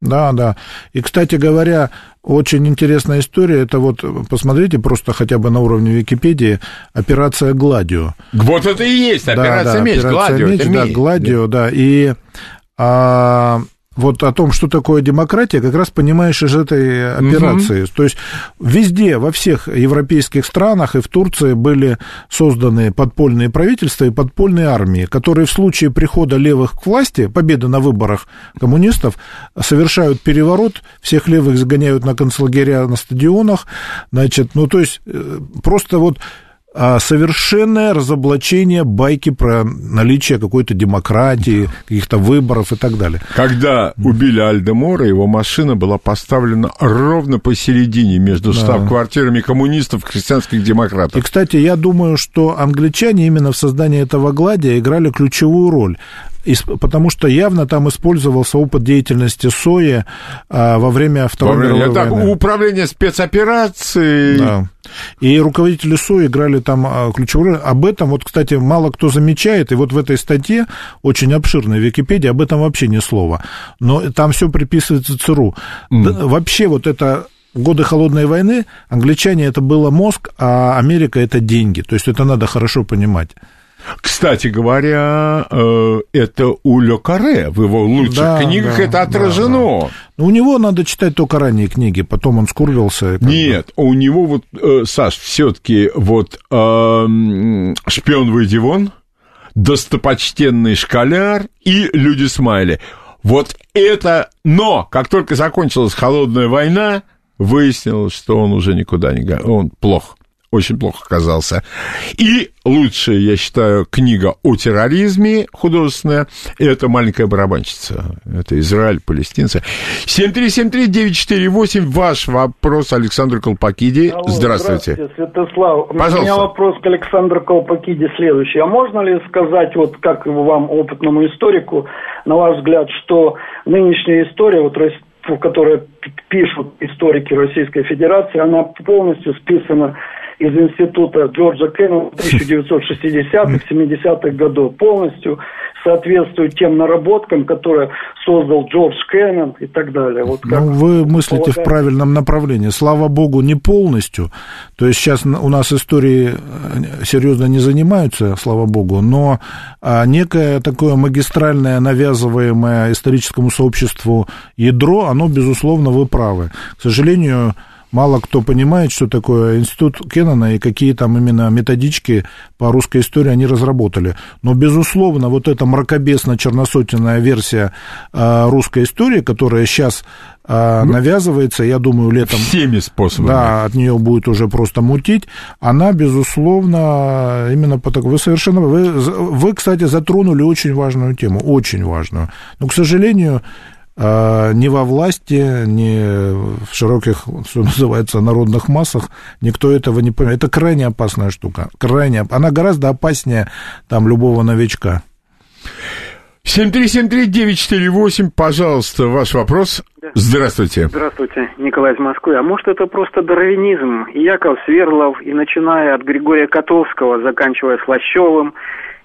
Да, да. И, кстати говоря, очень интересная история. Это вот, посмотрите, просто хотя бы на уровне Википедии, операция «Гладио». Вот это и есть Да, «Операция да, «Меч», «Операция «Гладио», Меч», да, «Меч». «Гладио», да. И а, вот о том, что такое демократия, как раз понимаешь из этой операции. То есть везде, во всех европейских странах и в Турции были созданы подпольные правительства и подпольные армии, которые в случае прихода левых к власти, победы на выборах коммунистов, совершают переворот, всех левых загоняют на концлагеря на стадионах, значит, ну, то есть э, просто вот совершенное разоблачение байки про наличие какой-то демократии, каких-то выборов и так далее. Когда убили Альдемора, его машина была поставлена ровно посередине между штаб-квартирами коммунистов и христианских И, демократов. кстати, я думаю, что англичане именно в создании этого гладия играли ключевую роль. Потому что явно там использовался опыт деятельности СОЕ а, во время Во Второй время- мировой Так, войны. управление спецоперацией. Да. И руководители СО играли там а, ключевую роль. Об этом, вот, кстати, мало кто замечает, и вот в этой статье, очень обширной в Википедии, об этом вообще ни слова. Но там все приписывается ЦРУ. Да, вообще вот это в годы холодной войны англичане это было мозг, а Америка это деньги. То есть это надо хорошо понимать. Кстати говоря, э, это у Ле Карре в его лучших Да, книгах да, это да, отражено. Но у него надо читать только ранние книги, потом он скурвился. как бы- Нет, у него вот, э, Саш, все-таки вот эм, шпион выйди вон. достопочтенный школяр и люди смайли. Вот это... Но, как только закончилась холодная война, выяснилось, что он уже никуда не... Он плох очень плохо оказался. И лучшая, я считаю, книга о терроризме художественная – это «Маленькая барабанщица». Это Израиль, палестинцы. 7373948, ваш вопрос Александру Колпакиди. Алло, здравствуйте. Здравствуйте, Святослав. Пожалуйста. У меня вопрос к Александру Колпакиди следующий. А можно ли сказать, вот как вам, опытному историку, на ваш взгляд, что нынешняя история, вот в которой пишут историки Российской Федерации, она полностью списана из института Джорджа Кеннона 1960-х, 70-х годов. Полностью соответствует тем наработкам, которые создал Джордж Кеннон и так далее. Вот ну, вы мыслите полагаю... в правильном направлении. Слава богу, не полностью. То есть сейчас у нас истории э, серьезно не занимаются, слава богу, но а, некое такое магистральное, навязываемое историческому сообществу ядро, оно, безусловно, вы правы. К сожалению, мало кто понимает, что такое институт Кеннона и какие там именно методички по русской истории они разработали. Но, безусловно, вот эта мракобесно-черносотенная версия э, русской истории, которая сейчас э, ну, навязывается, я думаю, летом... Всеми способами. Да, от нее будет уже просто мутить. Она, безусловно, именно по такому... Вы совершенно... Вы, вы, кстати, затронули очень важную тему, очень важную. Но, к сожалению, а, ни во власти, ни в широких, что называется, народных массах никто этого не понимает. Это крайне опасная штука. Крайне, она гораздо опаснее там любого новичка. 7373948, пожалуйста, ваш вопрос. Да. Здравствуйте. Здравствуйте, Николай из Москвы. А может, это просто дарвинизм? Яков Сверлов, и начиная от Григория Котовского, заканчивая Слащевым,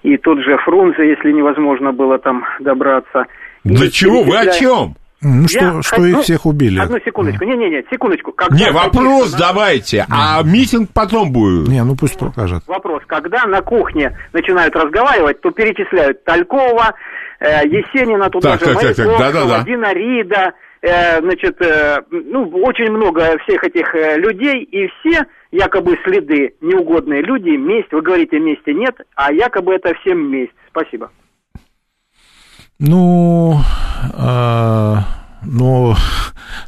и тот же Фрунзе, если невозможно было там добраться – для чего? Вы о чем? Ну, что, я что их всех убили. Одну секундочку. Не-не-не, секундочку. Когда не, вопрос давайте, а митинг потом будет. Не, ну пусть покажет. Вопрос. Когда на кухне начинают разговаривать, то перечисляют Талькова, э, Есенина, туда так, же так, так, так. Да, да, да. Дина Рида, э, значит, э, ну, очень много всех этих э, людей, и все якобы следы неугодные люди, месть, вы говорите, мести нет, а якобы это всем месть. Спасибо. Ну, э, но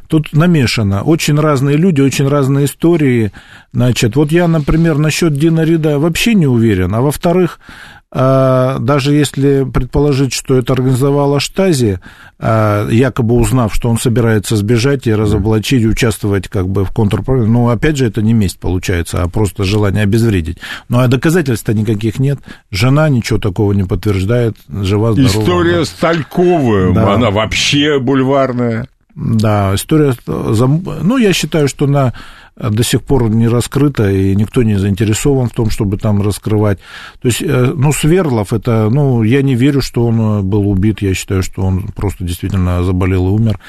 тут намешано. Очень разные люди, очень разные истории. Значит, вот я, например, насчет Дина Рида вообще не уверен. А во-вторых, а, даже если предположить, что это организовала Штази, а, якобы узнав, что он собирается сбежать и разоблачить, участвовать как бы в контрпрограмме, ну, опять же, это не месть получается, а просто желание обезвредить. Ну, а доказательств никаких нет. Жена ничего такого не подтверждает, жива, здорова. История да. Стальковая, да. она вообще бульварная. Да, история... Ну, я считаю, что на до сих пор не раскрыто, и никто не заинтересован в том, чтобы там раскрывать. То есть, э, ну, Сверлов, это, ну, я не верю, что он э, был убит, я считаю, что он просто действительно заболел и умер.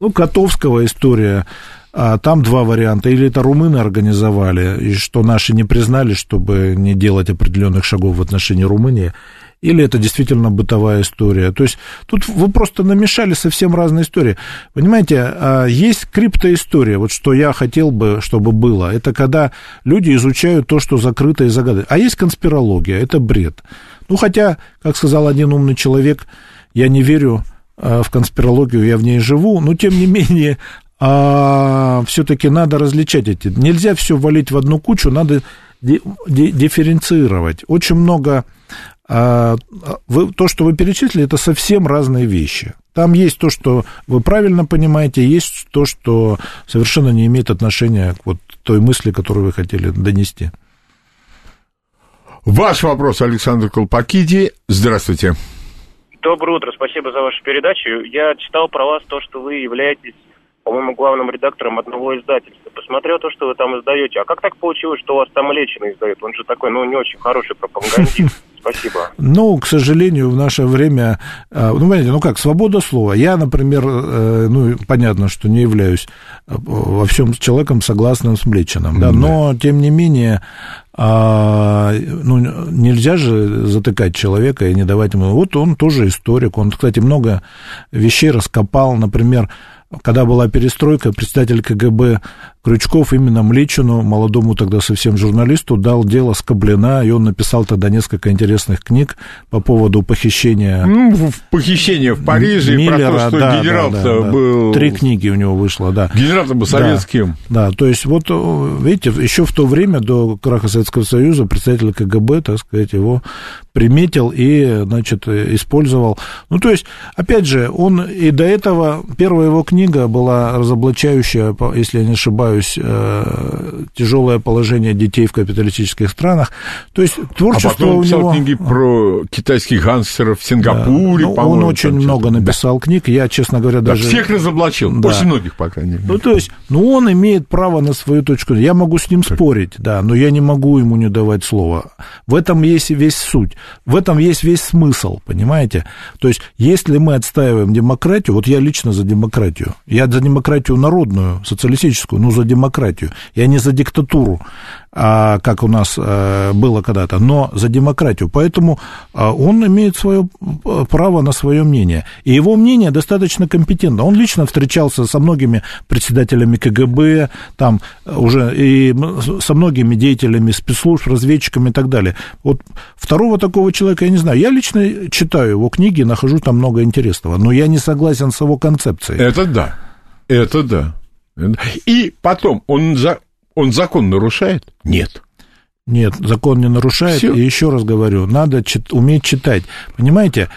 Ну, Котовского история, а там два варианта. Или это румыны организовали, и что наши не признали, чтобы не делать определенных шагов в отношении Румынии, или это действительно бытовая история. То есть тут вы просто намешали совсем разные истории. Понимаете, а, есть криптоистория, вот что я хотел бы, чтобы было. Это когда люди изучают то, что закрыто и загадано. А есть конспирология, это бред. Ну, хотя, как сказал один умный человек, я не верю а, в конспирологию, я в ней живу, но тем не менее а, все-таки надо различать эти. Нельзя все валить в одну кучу, надо дифференцировать. Очень много а вы, то, что вы перечислили, это совсем разные вещи. Там есть то, что вы правильно понимаете, есть то, что совершенно не имеет отношения к вот той мысли, которую вы хотели донести. Ваш вопрос, Александр Колпакиди. Здравствуйте. Доброе утро, спасибо за вашу передачу. Я читал про вас то, что вы являетесь по-моему, главным редактором одного издательства. Посмотрел то, что вы там издаете. А как так получилось, что у вас там Лечина издает? Он же такой, ну, не очень хороший пропагандист. *laughs* Спасибо. Ну, к сожалению, в наше время, э, ну, понимаете, ну как, свобода слова. Я, например, э, ну, понятно, что не являюсь э, во всем человеком согласным с Млечиным, да, но, тем не менее, а, ну, нельзя же затыкать человека и не давать ему... Вот он тоже историк, он, кстати, много вещей раскопал, например, когда была перестройка, председатель КГБ Крючков именно Млечину, молодому тогда совсем журналисту, дал дело Скоблина, и он написал тогда несколько интересных книг по поводу похищения... Ну, похищение в Париже, Миллера, про то, что да, генерал-то да, да, был... Три книги у него вышло, да. Генерал-то был советским. Да, да, то есть вот, видите, еще в то время, до краха Советского Союза, представитель КГБ, так сказать, его приметил и, значит, использовал. Ну, то есть, опять же, он и до этого, первая его книга была разоблачающая, если я не ошибаюсь, э, тяжелое положение детей в капиталистических странах. То есть, творчество а потом писал него... книги про китайских гангстеров в Сингапуре, да. ну, Он очень много написал книг, я, честно говоря, да, даже... всех разоблачил, да. очень многих, по крайней мере. Ну, то есть, ну, он имеет право на свою точку. Я могу с ним спорить, да, но я не могу ему не давать слова. В этом есть весь суть. В этом есть весь смысл, понимаете? То есть, если мы отстаиваем демократию, вот я лично за демократию, я за демократию народную, социалистическую, ну, за демократию, я не за диктатуру, а, как у нас а, было когда-то, но за демократию. Поэтому а, он имеет свое право на свое мнение. И его мнение достаточно компетентно. Он лично встречался со многими председателями КГБ, там уже и со многими деятелями спецслужб, разведчиками и так далее. Вот второго такого человека я не знаю. Я лично читаю его книги, нахожу там много интересного, но я не согласен с его концепцией. Это да. Это да. И потом, он за, он закон нарушает? Нет. Нет, закон не нарушает. Всё. И еще раз говорю, надо чит, уметь читать. Понимаете,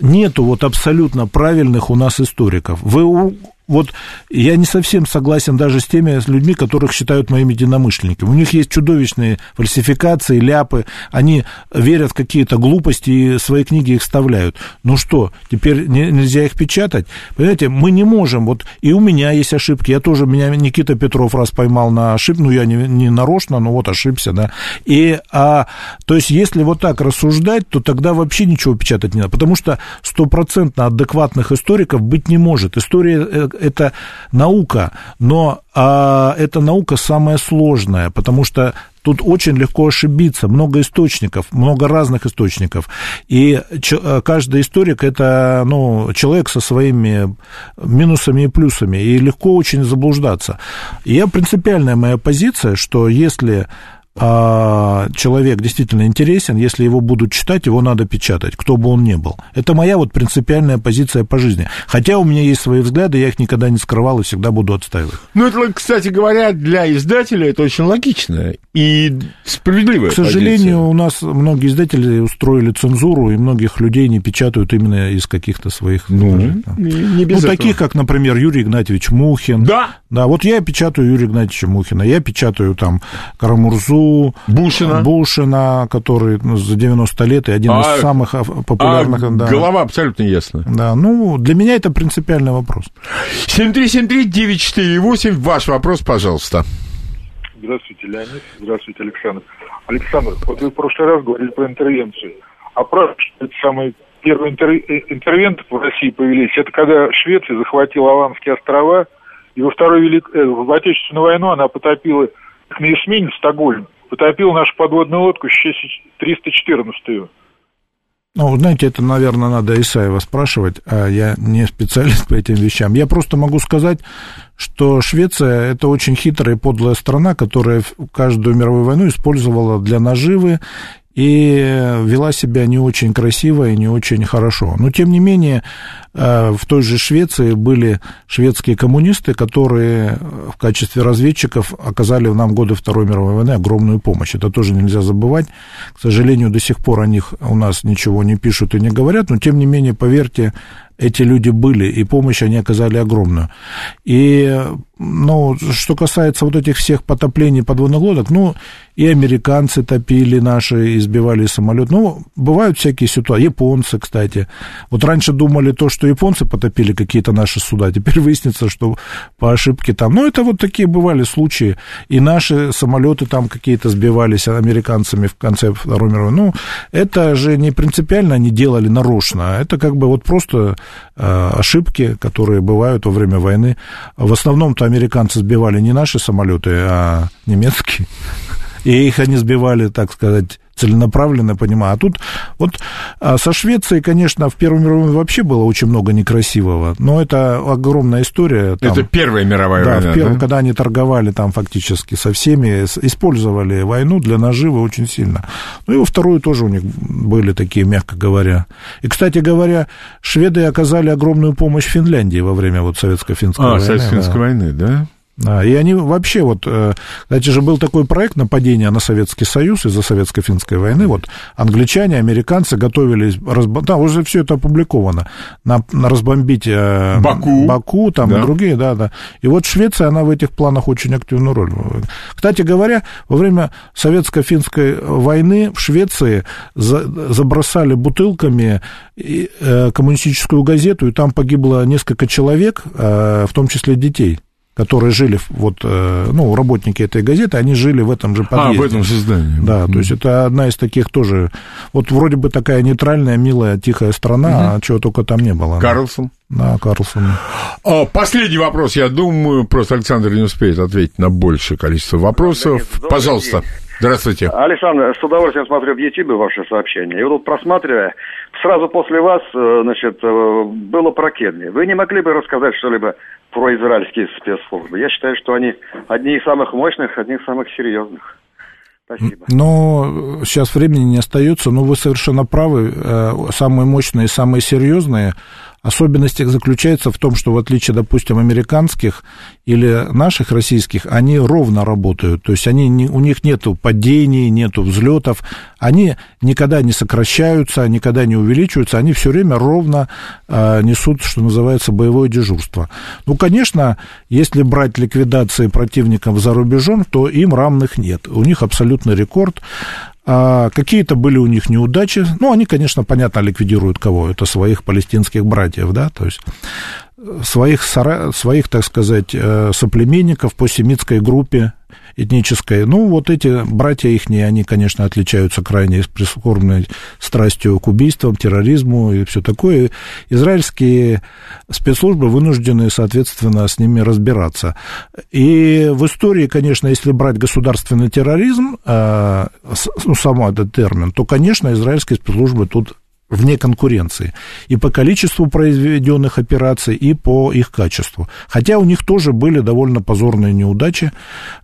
нету вот абсолютно правильных у нас историков. Вы вот я не совсем согласен даже с теми людьми, которых считают моими единомышленниками. У них есть чудовищные фальсификации, ляпы, они верят в какие-то глупости и свои книги их вставляют. Ну что, теперь нельзя их печатать? Понимаете, мы не можем, вот и у меня есть ошибки, я тоже, меня Никита Петров раз поймал на ошибку, ну я не, не нарочно, но вот ошибся, да. И, а, то есть, если вот так рассуждать, то тогда вообще ничего печатать не надо, потому что стопроцентно адекватных историков быть не может. История э, это наука, но а, эта наука самая сложная, потому что тут очень легко ошибиться, много источников, много разных источников, и каждый историк это ну, человек со своими минусами и плюсами, и легко очень заблуждаться. И я принципиальная моя позиция, что если а, человек действительно интересен, если его будут читать, его надо печатать, кто бы он ни был. Это моя вот принципиальная позиция по жизни. Хотя у меня есть свои взгляды, я их никогда не скрывал и всегда буду отстаивать. Ну, это, кстати говоря, для издателя это очень логично и справедливая К сожалению, позиция. у нас многие издатели устроили цензуру, и многих людей не печатают именно из каких-то своих... Ну, не, не без ну таких, как, например, Юрий Игнатьевич Мухин. Да. Да, вот я печатаю Юрия Игнатьевича Мухина, я печатаю там Карамурзу, Бушина, Бушина который ну, за 90 лет и один а, из самых популярных. А да. Голова абсолютно ясна. Да, ну, для меня это принципиальный вопрос. 7373948, ваш вопрос, пожалуйста. Здравствуйте, Леонид. Здравствуйте, Александр. Александр, вот вы в прошлый раз говорили про интервенцию. А правда, что это самый первый интер... Э, интервент в России появились, это когда Швеция захватила Аланские острова, и во Второй Велик... Э, в Отечественную войну она потопила на эсминец Стокгольм потопил нашу подводную лодку 314-ю. Ну, знаете, это, наверное, надо Исаева спрашивать, а я не специалист *laughs* по этим вещам. Я просто могу сказать, что Швеция – это очень хитрая и подлая страна, которая каждую мировую войну использовала для наживы и вела себя не очень красиво и не очень хорошо. Но, тем не менее, в той же Швеции были шведские коммунисты, которые в качестве разведчиков оказали нам годы Второй мировой войны огромную помощь. Это тоже нельзя забывать. К сожалению, до сих пор о них у нас ничего не пишут и не говорят, но, тем не менее, поверьте, эти люди были, и помощь они оказали огромную. И, ну, что касается вот этих всех потоплений подводных лодок, ну, и американцы топили наши, избивали самолет. Ну, бывают всякие ситуации. Японцы, кстати. Вот раньше думали то, что японцы потопили какие-то наши суда. Теперь выяснится, что по ошибке там. Ну, это вот такие бывали случаи. И наши самолеты там какие-то сбивались американцами в конце Второй мировой. Ну, это же не принципиально они делали нарочно. Это как бы вот просто э, ошибки, которые бывают во время войны. В основном-то американцы сбивали не наши самолеты, а немецкие. И их они сбивали, так сказать, целенаправленно понимаю. А тут вот а со Швецией, конечно, в Первой мировой вообще было очень много некрасивого, но это огромная история. Там, это Первая мировая да, война, в первом, да? когда они торговали там фактически со всеми, использовали войну для наживы очень сильно. Ну и во вторую тоже у них были такие, мягко говоря. И, кстати говоря, шведы оказали огромную помощь Финляндии во время вот советско-финской а, войны. А, советско-финской да. войны, да? И они вообще вот, э, кстати же, был такой проект нападения на Советский Союз из-за Советско-финской войны. Вот англичане, американцы готовились, разб... да, уже все это опубликовано, на, на разбомбить э, Баку, Баку там да. и другие, да, да. И вот Швеция, она в этих планах очень активную роль. Кстати говоря, во время Советско-финской войны в Швеции за, забросали бутылками э, коммунистическую газету, и там погибло несколько человек, в том числе детей которые жили, вот, э, ну, работники этой газеты, они жили в этом же подъезде. А, в этом создании. Да, mm. то есть это одна из таких тоже, вот вроде бы такая нейтральная, милая, тихая страна, mm-hmm. а чего только там не было. Карлсон. Да, Карлсон. А, последний вопрос, я думаю, просто Александр не успеет ответить на большее количество вопросов. Добрый Пожалуйста. День. Здравствуйте. Александр, с удовольствием смотрю в YouTube ваши сообщения. И вот тут просматривая, сразу после вас, э, значит, э, было про Кедми. Вы не могли бы рассказать что-либо про израильские спецслужбы? Я считаю, что они одни из самых мощных, одни из самых серьезных. Спасибо. Но сейчас времени не остается, но вы совершенно правы. Э, самые мощные, самые серьезные Особенность их заключается в том, что в отличие, допустим, американских или наших российских, они ровно работают. То есть они не, у них нет падений, нет взлетов, они никогда не сокращаются, никогда не увеличиваются, они все время ровно э, несут, что называется, боевое дежурство. Ну, конечно, если брать ликвидации противников за рубежом, то им равных нет. У них абсолютный рекорд. А какие-то были у них неудачи. Ну, они, конечно, понятно, ликвидируют кого? Это своих палестинских братьев, да, то есть своих, своих так сказать, э, соплеменников по семитской группе этнической. Ну, вот эти братья их, они, конечно, отличаются крайне прискорбной страстью к убийствам, терроризму и все такое. Израильские спецслужбы вынуждены, соответственно, с ними разбираться. И в истории, конечно, если брать государственный терроризм, э, ну, сам этот термин, то, конечно, израильские спецслужбы тут вне конкуренции и по количеству произведенных операций, и по их качеству. Хотя у них тоже были довольно позорные неудачи,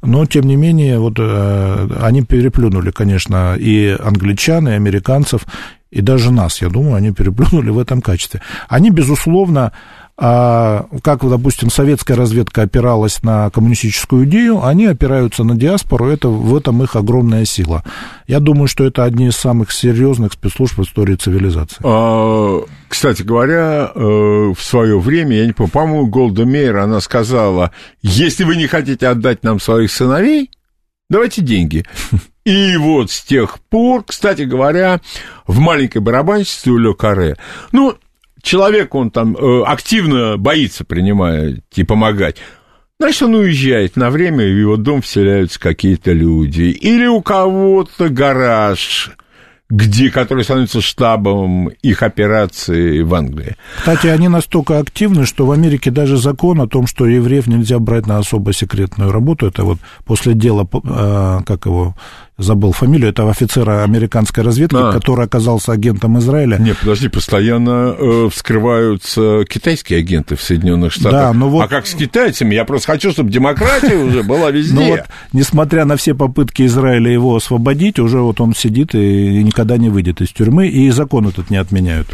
но, тем не менее, вот э, они переплюнули, конечно, и англичан, и американцев, и даже нас, я думаю, они переплюнули в этом качестве. Они, безусловно, а как, допустим, советская разведка опиралась на коммунистическую идею, они опираются на диаспору, это, в этом их огромная сила. Я думаю, что это одни из самых серьезных спецслужб в истории цивилизации. А, кстати говоря, э, в свое время, я не помню, по-моему, Голда Мейер, она сказала, если вы не хотите отдать нам своих сыновей, давайте деньги. И вот с тех пор, кстати говоря, в маленькой барабанщице у Ле Каре, ну, человек, он там э, активно боится принимать и помогать, значит, он уезжает на время, и в его дом вселяются какие-то люди. Или у кого-то гараж, где, который становится штабом их операции в Англии. Кстати, они настолько активны, что в Америке даже закон о том, что евреев нельзя брать на особо секретную работу, это вот после дела, э, как его, забыл фамилию этого офицера американской разведки, а. который оказался агентом Израиля. Не, подожди, постоянно э, вскрываются китайские агенты в Соединенных Штатах. Да, но вот... А как с китайцами? Я просто хочу, чтобы демократия уже была *laughs* везде. Ну вот, несмотря на все попытки Израиля его освободить, уже вот он сидит и никогда не выйдет из тюрьмы, и закон этот не отменяют.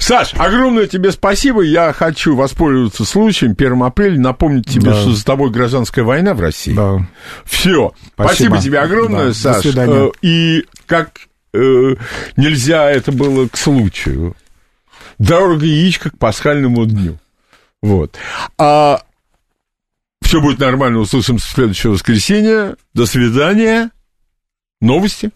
Саш, огромное тебе спасибо. Я хочу воспользоваться случаем 1 апреля напомнить тебе, да. что за тобой гражданская война в России. Да. Все. Спасибо, спасибо тебе огромное, да. Саш свидания. Э, и как э, нельзя это было к случаю. Дорога яичко к пасхальному дню. Вот. А все будет нормально, услышимся в следующее воскресенье. До свидания. Новости.